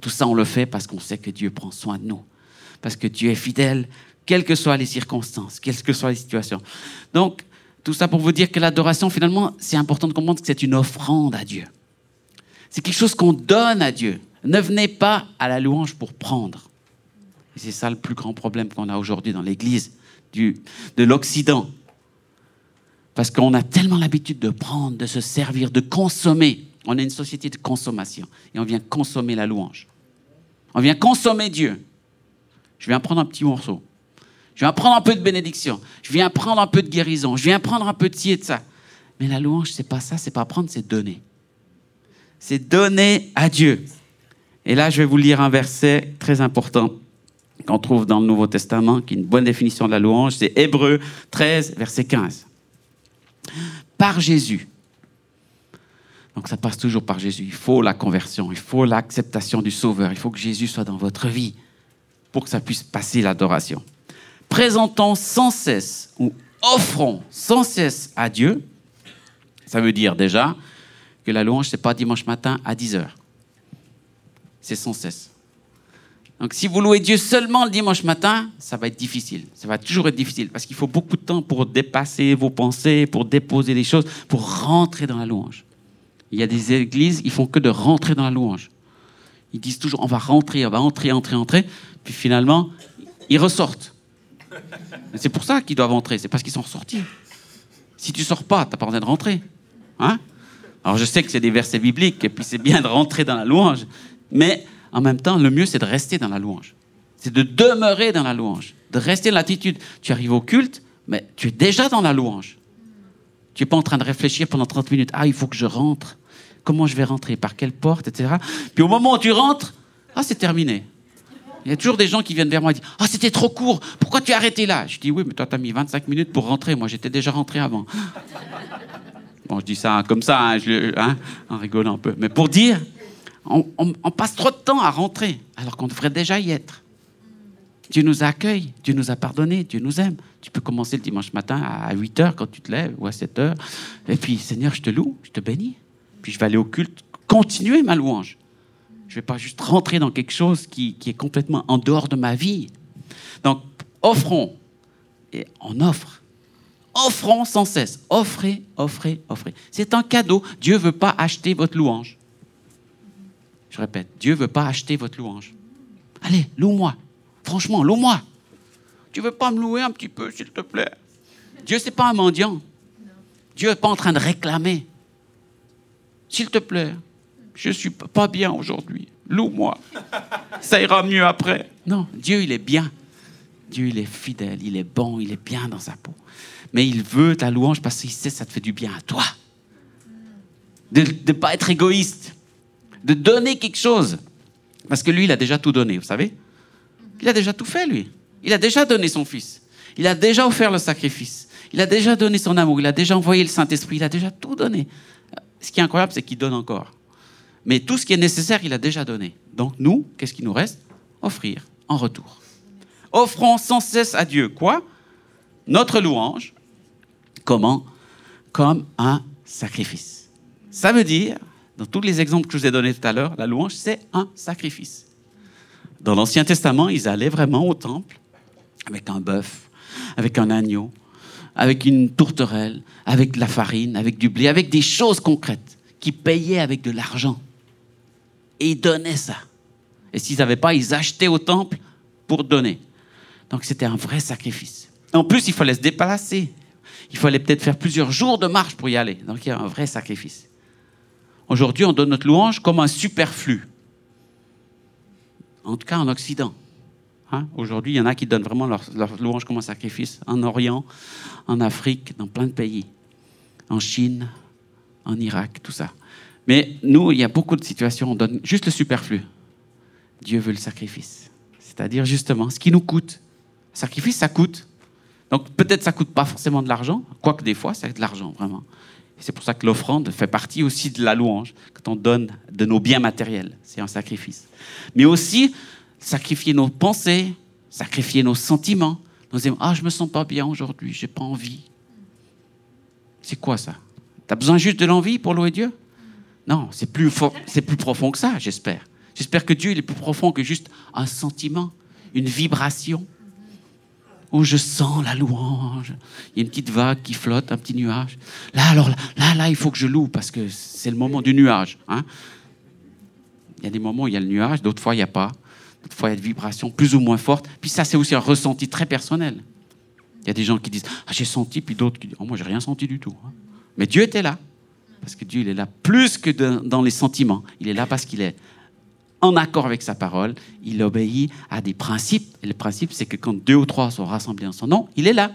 Tout ça, on le fait parce qu'on sait que Dieu prend soin de nous parce que Dieu est fidèle, quelles que soient les circonstances, quelles que soient les situations. Donc, tout ça pour vous dire que l'adoration, finalement, c'est important de comprendre que c'est une offrande à Dieu. C'est quelque chose qu'on donne à Dieu. Ne venez pas à la louange pour prendre. Et c'est ça le plus grand problème qu'on a aujourd'hui dans l'Église de l'Occident. Parce qu'on a tellement l'habitude de prendre, de se servir, de consommer. On est une société de consommation et on vient consommer la louange. On vient consommer Dieu. Je viens prendre un petit morceau. Je viens prendre un peu de bénédiction. Je viens prendre un peu de guérison. Je viens prendre un peu de ci et de ça. Mais la louange, c'est pas ça, c'est pas prendre, c'est donner. C'est donner à Dieu. Et là, je vais vous lire un verset très important qu'on trouve dans le Nouveau Testament, qui est une bonne définition de la louange. C'est Hébreu 13, verset 15. Par Jésus. Donc ça passe toujours par Jésus. Il faut la conversion, il faut l'acceptation du Sauveur, il faut que Jésus soit dans votre vie pour que ça puisse passer l'adoration. Présentons sans cesse ou offrons sans cesse à Dieu, ça veut dire déjà que la louange, ce n'est pas dimanche matin à 10 heures. C'est sans cesse. Donc si vous louez Dieu seulement le dimanche matin, ça va être difficile. Ça va toujours être difficile parce qu'il faut beaucoup de temps pour dépasser vos pensées, pour déposer les choses, pour rentrer dans la louange. Il y a des églises, ils font que de rentrer dans la louange. Ils disent toujours on va rentrer, on va entrer, entrer, entrer. Puis finalement, ils ressortent. C'est pour ça qu'ils doivent rentrer, c'est parce qu'ils sont ressortis. Si tu sors pas, tu n'as pas besoin de rentrer. Hein? Alors je sais que c'est des versets bibliques, et puis c'est bien de rentrer dans la louange, mais en même temps, le mieux, c'est de rester dans la louange. C'est de demeurer dans la louange, de rester dans l'attitude. Tu arrives au culte, mais tu es déjà dans la louange. Tu n'es pas en train de réfléchir pendant 30 minutes. Ah, il faut que je rentre. Comment je vais rentrer? Par quelle porte Etc. Puis au moment où tu rentres, ah, c'est terminé. Il y a toujours des gens qui viennent vers moi et disent Ah, c'était trop court, pourquoi tu as arrêté là? Je dis Oui, mais toi, tu as mis 25 minutes pour rentrer. Moi, j'étais déjà rentré avant. bon, je dis ça comme ça, hein, hein, en rigolant un peu. Mais pour dire, on, passe trop de temps à rentrer, alors qu'on devrait déjà y être. Dieu nous accueille, Dieu nous a pardonné, Dieu nous aime. Tu peux commencer le dimanche matin à 8 h quand tu te lèves ou à 7 h. Et puis, Seigneur, je te loue, je te bénis. Puis je vais aller au culte, continuer ma louange. Je ne vais pas juste rentrer dans quelque chose qui, est complètement en dehors de ma vie. Donc, offrons. Et on offre. Offrons sans cesse. Offrez, offrez, offrez. C'est un cadeau. Dieu ne veut pas acheter votre louange. Je répète, Dieu ne veut pas acheter votre louange. Allez, loue-moi. Franchement, loue-moi. Tu ne veux pas me louer un petit peu, s'il te plaît? Dieu, ce n'est pas un mendiant. Dieu n'est pas en train de réclamer. S'il te plaît, je ne suis pas bien aujourd'hui. Loue-moi. Ça ira mieux après. Non, Dieu, il est bien. Dieu, il est fidèle, il est bon, il est bien dans sa peau. Mais il veut ta louange parce qu'il sait que ça te fait du bien à toi. De ne pas être égoïste. De donner quelque chose. Parce que lui, il a déjà tout donné, vous savez Il a déjà tout fait, lui. Il a déjà donné son fils. Il a déjà offert le sacrifice. Il a déjà donné son amour. Il a déjà envoyé le Saint-Esprit. Il a déjà tout donné. Ce qui est incroyable, c'est qu'il donne encore. Mais tout ce qui est nécessaire, il a déjà donné. Donc nous, qu'est-ce qui nous reste Offrir en retour. Offrons sans cesse à Dieu quoi Notre louange. Comment Comme un sacrifice. Ça veut dire, dans tous les exemples que je vous ai donnés tout à l'heure, la louange, c'est un sacrifice. Dans l'Ancien Testament, ils allaient vraiment au temple avec un bœuf, avec un agneau, avec une tourterelle, avec de la farine, avec du blé, avec des choses concrètes qui payaient avec de l'argent et ils donnaient ça. Et s'ils n'avaient pas, ils achetaient au temple pour donner. Donc c'était un vrai sacrifice. En plus, il fallait se déplacer. Il fallait peut-être faire plusieurs jours de marche pour y aller. Donc il y a un vrai sacrifice. Aujourd'hui, on donne notre louange comme un superflu. En tout cas, en Occident. Hein? Aujourd'hui, il y en a qui donnent vraiment leur, leur, louange comme un sacrifice. En Orient, en Afrique, dans plein de pays. En Chine, en Irak, tout ça. Mais nous, il y a beaucoup de situations, on donne juste le superflu. Dieu veut le sacrifice. C'est-à-dire justement ce qui nous coûte. Le sacrifice, ça coûte. Donc peut-être ça coûte pas forcément de l'argent, quoique des fois, ça de l'argent, vraiment. C'est pour ça que l'offrande fait partie aussi de la louange, quand on donne de nos biens matériels. C'est un sacrifice. Mais aussi, sacrifier nos pensées, sacrifier nos sentiments. Nous disons, ah, je me sens pas bien aujourd'hui, j'ai pas envie. C'est quoi ça? Tu as besoin juste de l'envie pour louer Dieu? Non, c'est plus, c'est plus profond que ça, j'espère. J'espère que Dieu est plus profond que juste un sentiment, une vibration où je sens la louange. Il y a une petite vague qui flotte, un petit nuage. Là, alors, là, là, il faut que je loue parce que c'est le moment du nuage. Hein. Il y a des moments où il y a le nuage, d'autres fois, il n'y a pas. D'autres fois, il y a des vibrations plus ou moins fortes. Puis ça, c'est aussi un ressenti très personnel. Il y a des gens qui disent Ah, j'ai senti, puis d'autres qui disent Oh, moi, j'ai rien senti du tout. Hein. Mais Dieu était là. Parce que Dieu, il est là plus que dans les sentiments. Il est là parce qu'il est en accord avec sa parole, il obéit à des principes. Et le principe, c'est que quand deux ou trois sont rassemblés en son nom, il est là.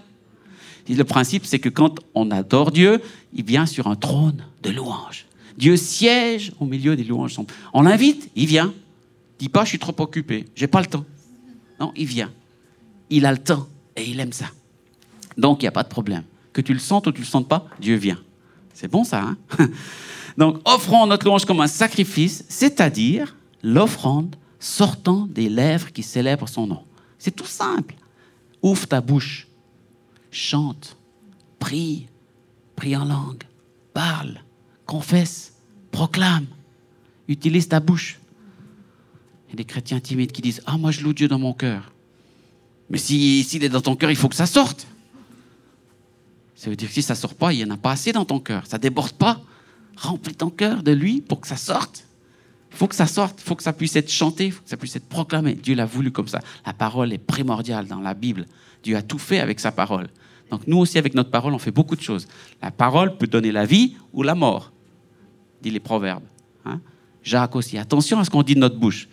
Et le principe, c'est que quand on adore Dieu, il vient sur un trône de louange. Dieu siège au milieu des louanges. On l'invite, il vient. Dit pas, je suis trop occupé, j'ai pas le temps. Non, il vient. Il a le temps et il aime ça. Donc, il n'y a pas de problème. Que tu le sentes ou tu le sentes pas, Dieu vient. C'est bon ça, hein? Donc, offrons notre louange comme un sacrifice, c'est-à-dire l'offrande sortant des lèvres qui célèbrent son nom. C'est tout simple. Ouvre ta bouche, chante, prie, prie en langue, parle, confesse, proclame, utilise ta bouche. Il y a des chrétiens timides qui disent Ah, moi je loue Dieu dans mon cœur. Mais s'il si, est dans ton cœur, il faut que ça sorte. Ça veut dire que si ça ne sort pas, il n'y en a pas assez dans ton cœur. Ça ne déborde pas. Remplis ton cœur de lui pour que ça sorte. Il faut que ça sorte, il faut que ça puisse être chanté, il faut que ça puisse être proclamé. Dieu l'a voulu comme ça. La parole est primordiale dans la Bible. Dieu a tout fait avec sa parole. Donc nous aussi, avec notre parole, on fait beaucoup de choses. La parole peut donner la vie ou la mort, dit les proverbes. Hein. Jacques aussi. Attention à ce qu'on dit de notre bouche.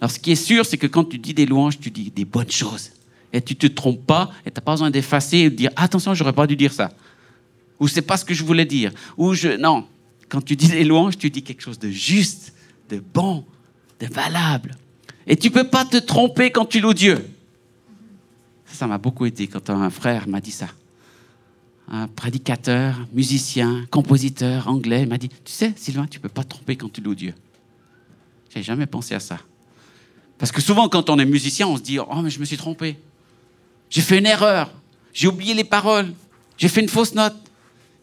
Alors ce qui est sûr, c'est que quand tu dis des louanges, tu dis des bonnes choses. Et tu te trompes pas, et tu n'as pas besoin d'effacer et de dire Attention, j'aurais pas dû dire ça. Ou c'est pas ce que je voulais dire. Ou je. Non. Quand tu dis des louanges, tu dis quelque chose de juste de bon, de valable. Et tu peux pas te tromper quand tu loues Dieu. Ça m'a beaucoup aidé quand un frère m'a dit ça. Un prédicateur, musicien, compositeur anglais m'a dit Tu sais, Sylvain, tu peux pas te tromper quand tu loues Dieu. J'ai jamais pensé à ça. Parce que souvent, quand on est musicien, on se dit Oh, mais je me suis trompé. J'ai fait une erreur. J'ai oublié les paroles. J'ai fait une fausse note.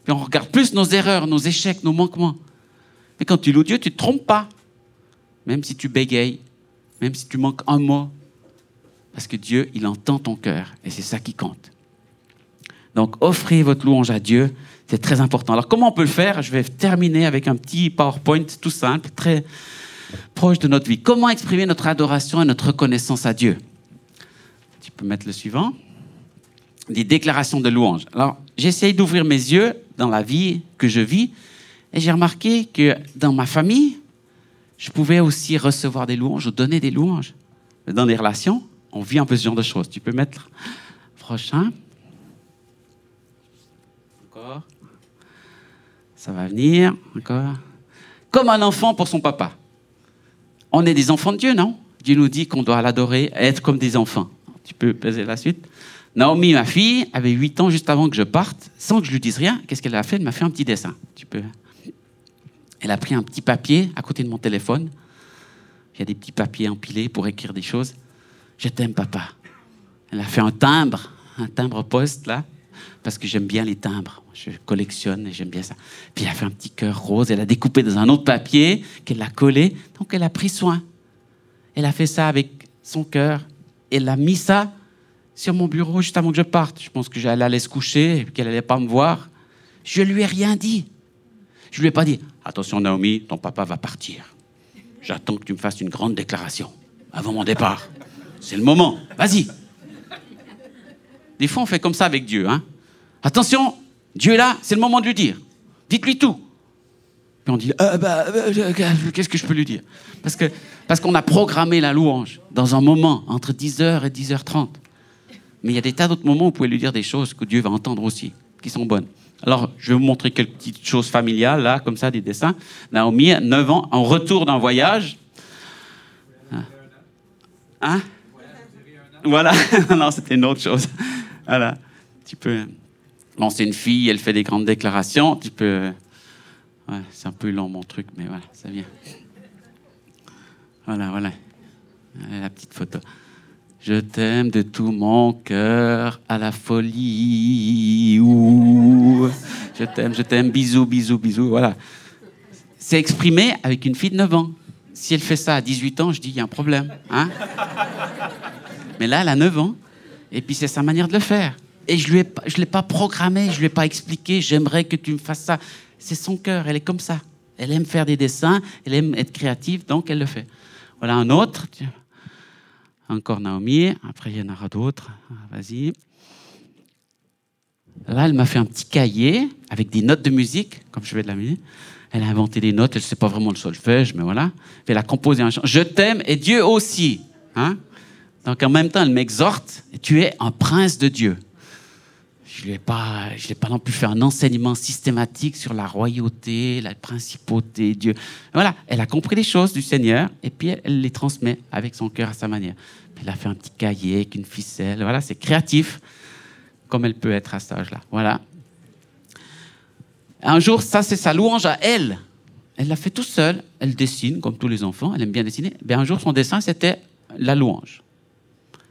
Puis on regarde plus nos erreurs, nos échecs, nos manquements. Mais quand tu loues Dieu, tu ne te trompes pas même si tu bégayes, même si tu manques un mot, parce que Dieu, il entend ton cœur et c'est ça qui compte. Donc, offrez votre louange à Dieu, c'est très important. Alors, comment on peut le faire? Je vais terminer avec un petit PowerPoint tout simple, très proche de notre vie. Comment exprimer notre adoration et notre reconnaissance à Dieu? Tu peux mettre le suivant. Des déclarations de louange. Alors, j'essaye d'ouvrir mes yeux dans la vie que je vis et j'ai remarqué que dans ma famille, je pouvais aussi recevoir des louanges ou donner des louanges. Dans les relations, on vit un peu ce genre de choses. Tu peux mettre prochain. Encore. Ça va venir. Encore. Comme un enfant pour son papa. On est des enfants de Dieu, non? Dieu nous dit qu'on doit l'adorer, être comme des enfants. Tu peux peser la suite. Naomi, ma fille, avait 8 ans juste avant que je parte, sans que je lui dise rien. Qu'est-ce qu'elle a fait? Elle m'a fait un petit dessin. Tu peux elle a pris un petit papier à côté de mon téléphone. Il y a des petits papiers empilés pour écrire des choses. Je t'aime, papa. Elle a fait un timbre, un timbre poste, là, parce que j'aime bien les timbres. Je collectionne et j'aime bien ça. Puis elle a fait un petit cœur rose. Elle a découpé dans un autre papier qu'elle a collé. Donc elle a pris soin. Elle a fait ça avec son cœur. Elle a mis ça sur mon bureau juste avant que je parte. Je pense que j'allais aller se coucher et qu'elle n'allait pas me voir. Je lui ai rien dit. Je lui ai pas dit, attention Naomi, ton papa va partir. J'attends que tu me fasses une grande déclaration avant mon départ. C'est le moment. Vas-y. Des fois, on fait comme ça avec Dieu. Hein. Attention, Dieu est là, c'est le moment de lui dire. Dites-lui tout. Puis on dit, euh, bah, euh, qu'est-ce que je peux lui dire? Parce que parce qu'on a programmé la louange dans un moment entre 10h et 10h30. Mais il y a des tas d'autres moments où vous pouvez lui dire des choses que Dieu va entendre aussi, qui sont bonnes. Alors, je vais vous montrer quelques petites choses familiales, là, comme ça, des dessins. Naomi, 9 ans, en retour d'un voyage. Hein, hein? Voilà. non, c'était une autre chose. Voilà. Tu peux. Bon, c'est une fille, elle fait des grandes déclarations. Tu peux. C'est un peu long, mon truc, mais voilà, ça vient. Voilà, voilà. La petite photo. Je t'aime de tout mon cœur à la folie. Je t'aime, je t'aime, bisous, bisous, bisous. Voilà. C'est exprimé avec une fille de 9 ans. Si elle fait ça à 18 ans, je dis, il y a un problème. Hein Mais là, elle a 9 ans. Et puis, c'est sa manière de le faire. Et je ne l'ai pas programmé, je ne lui ai pas expliqué, j'aimerais que tu me fasses ça. C'est son cœur, elle est comme ça. Elle aime faire des dessins, elle aime être créative, donc elle le fait. Voilà un autre. Encore Naomi. Après, il y en aura d'autres. Ah, vas-y. Là, elle m'a fait un petit cahier avec des notes de musique, comme je fais de la musique. Elle a inventé des notes, elle ne sait pas vraiment le solfège, mais voilà. Elle a composé un chant. Je t'aime et Dieu aussi. Hein? Donc en même temps, elle m'exhorte, tu es un prince de Dieu je n'ai pas, pas non plus fait un enseignement systématique sur la royauté, la principauté, Dieu. Voilà, elle a compris les choses du Seigneur et puis elle les transmet avec son cœur à sa manière. Elle a fait un petit cahier avec une ficelle. Voilà, c'est créatif comme elle peut être à cet âge-là. Voilà. Un jour, ça c'est sa louange à elle. Elle l'a fait tout seule. Elle dessine comme tous les enfants. Elle aime bien dessiner. Ben, un jour, son dessin c'était la louange.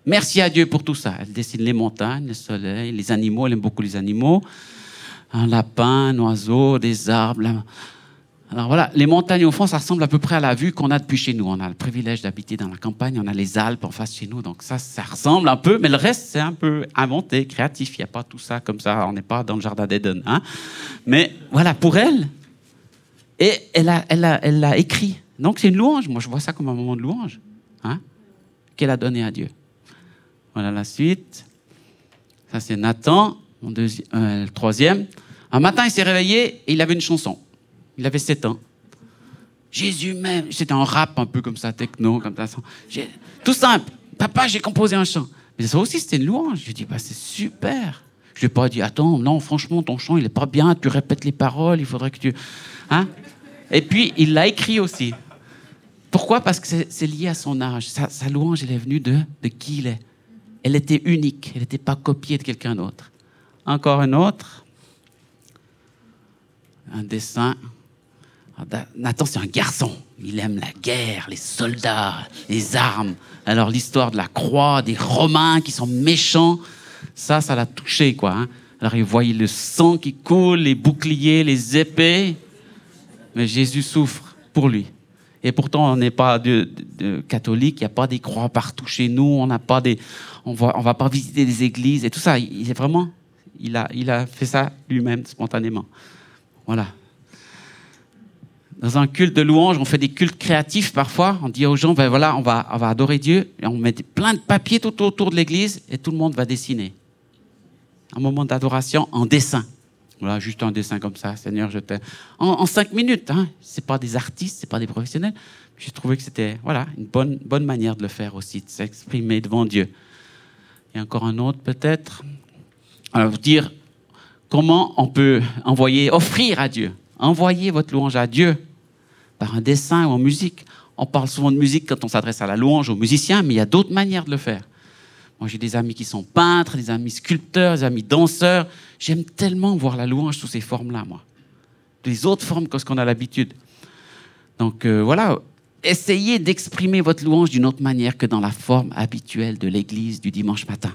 Merci à Dieu pour tout ça. Elle dessine les montagnes, le soleil, les animaux. Elle aime beaucoup les animaux. Un lapin, un oiseau, des arbres. Alors voilà, les montagnes au fond, ça ressemble à peu près à la vue qu'on a depuis chez nous. On a le privilège d'habiter dans la campagne, on a les Alpes en face chez nous, donc ça, ça ressemble un peu, mais le reste, c'est un peu inventé, créatif. Il n'y a pas tout ça comme ça, on n'est pas dans le jardin d'Eden. Hein. Mais voilà, pour elle, et elle a écrit. Donc c'est une louange, moi je vois ça comme un moment de louange hein, qu'elle a donné à Dieu. Voilà la suite. Ça, c'est Nathan, euh, le troisième. Un matin, il s'est réveillé et il avait une chanson. Il avait 7 ans. Jésus même. C'était un rap un peu comme ça, techno, comme ça. Tout simple. Papa, j'ai composé un chant. Mais ça aussi, c'était une louange. Je lui ai dit, bah, c'est super. Je lui ai pas dit, attends, non, franchement, ton chant, il est pas bien, tu répètes les paroles, il faudrait que tu. Hein? Et puis, il l'a écrit aussi. Pourquoi? Parce que c'est lié à son âge. Sa, sa, louange, elle est venue de, de qui il est elle était unique, elle n'était pas copiée de quelqu'un d'autre. Encore un autre, un dessin. Nathan, c'est un garçon. Il aime la guerre, les soldats, les armes. Alors l'histoire de la croix, des Romains qui sont méchants, ça, ça l'a touché, quoi. Hein. Alors il voyait le sang qui coule, les boucliers, les épées. Mais Jésus souffre pour lui. Et pourtant, on n'est pas catholique, il n'y a pas des croix partout chez nous, on n'a pas des, on va, on va pas visiter des églises et tout ça. Il, est vraiment, il a, il a fait ça lui-même spontanément. Voilà. Dans un culte de louange, on fait des cultes créatifs parfois. On dit aux gens, ben voilà, on va, on va adorer Dieu et on met plein de papiers tout autour de l'église et tout le monde va dessiner. Un moment d'adoration en dessin. Voilà, juste un dessin comme ça, Seigneur, je t'aime. En, cinq minutes, hein. C'est pas des artistes, c'est pas des professionnels. J'ai trouvé que c'était, voilà, une bonne, bonne manière de le faire aussi, de s'exprimer devant Dieu. Et encore un autre peut-être. Alors, vous dire comment on peut envoyer, offrir à Dieu, envoyer votre louange à Dieu par un dessin ou en musique. On parle souvent de musique quand on s'adresse à la louange aux musiciens, mais il y a d'autres manières de le faire. Moi, j'ai des amis qui sont peintres, des amis sculpteurs, des amis danseurs. J'aime tellement voir la louange sous ces formes-là, moi. Des autres formes que ce qu'on a l'habitude. Donc euh, voilà, essayez d'exprimer votre louange d'une autre manière que dans la forme habituelle de l'église du dimanche matin.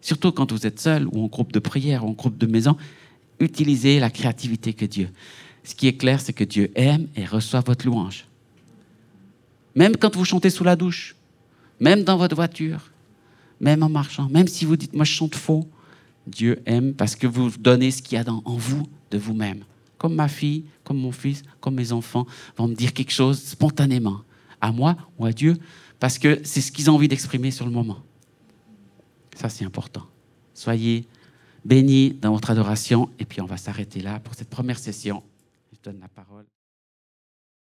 Surtout quand vous êtes seul ou en groupe de prière ou en groupe de maison, utilisez la créativité que Dieu. Ce qui est clair, c'est que Dieu aime et reçoit votre louange. Même quand vous chantez sous la douche, même dans votre voiture, même en marchant, même si vous dites moi je chante faux, Dieu aime parce que vous donnez ce qu'il y a en vous de vous-même comme ma fille, comme mon fils, comme mes enfants, vont me dire quelque chose spontanément, à moi ou à Dieu, parce que c'est ce qu'ils ont envie d'exprimer sur le moment. Ça, c'est important. Soyez bénis dans votre adoration. Et puis on va s'arrêter là pour cette première session. Je donne la parole.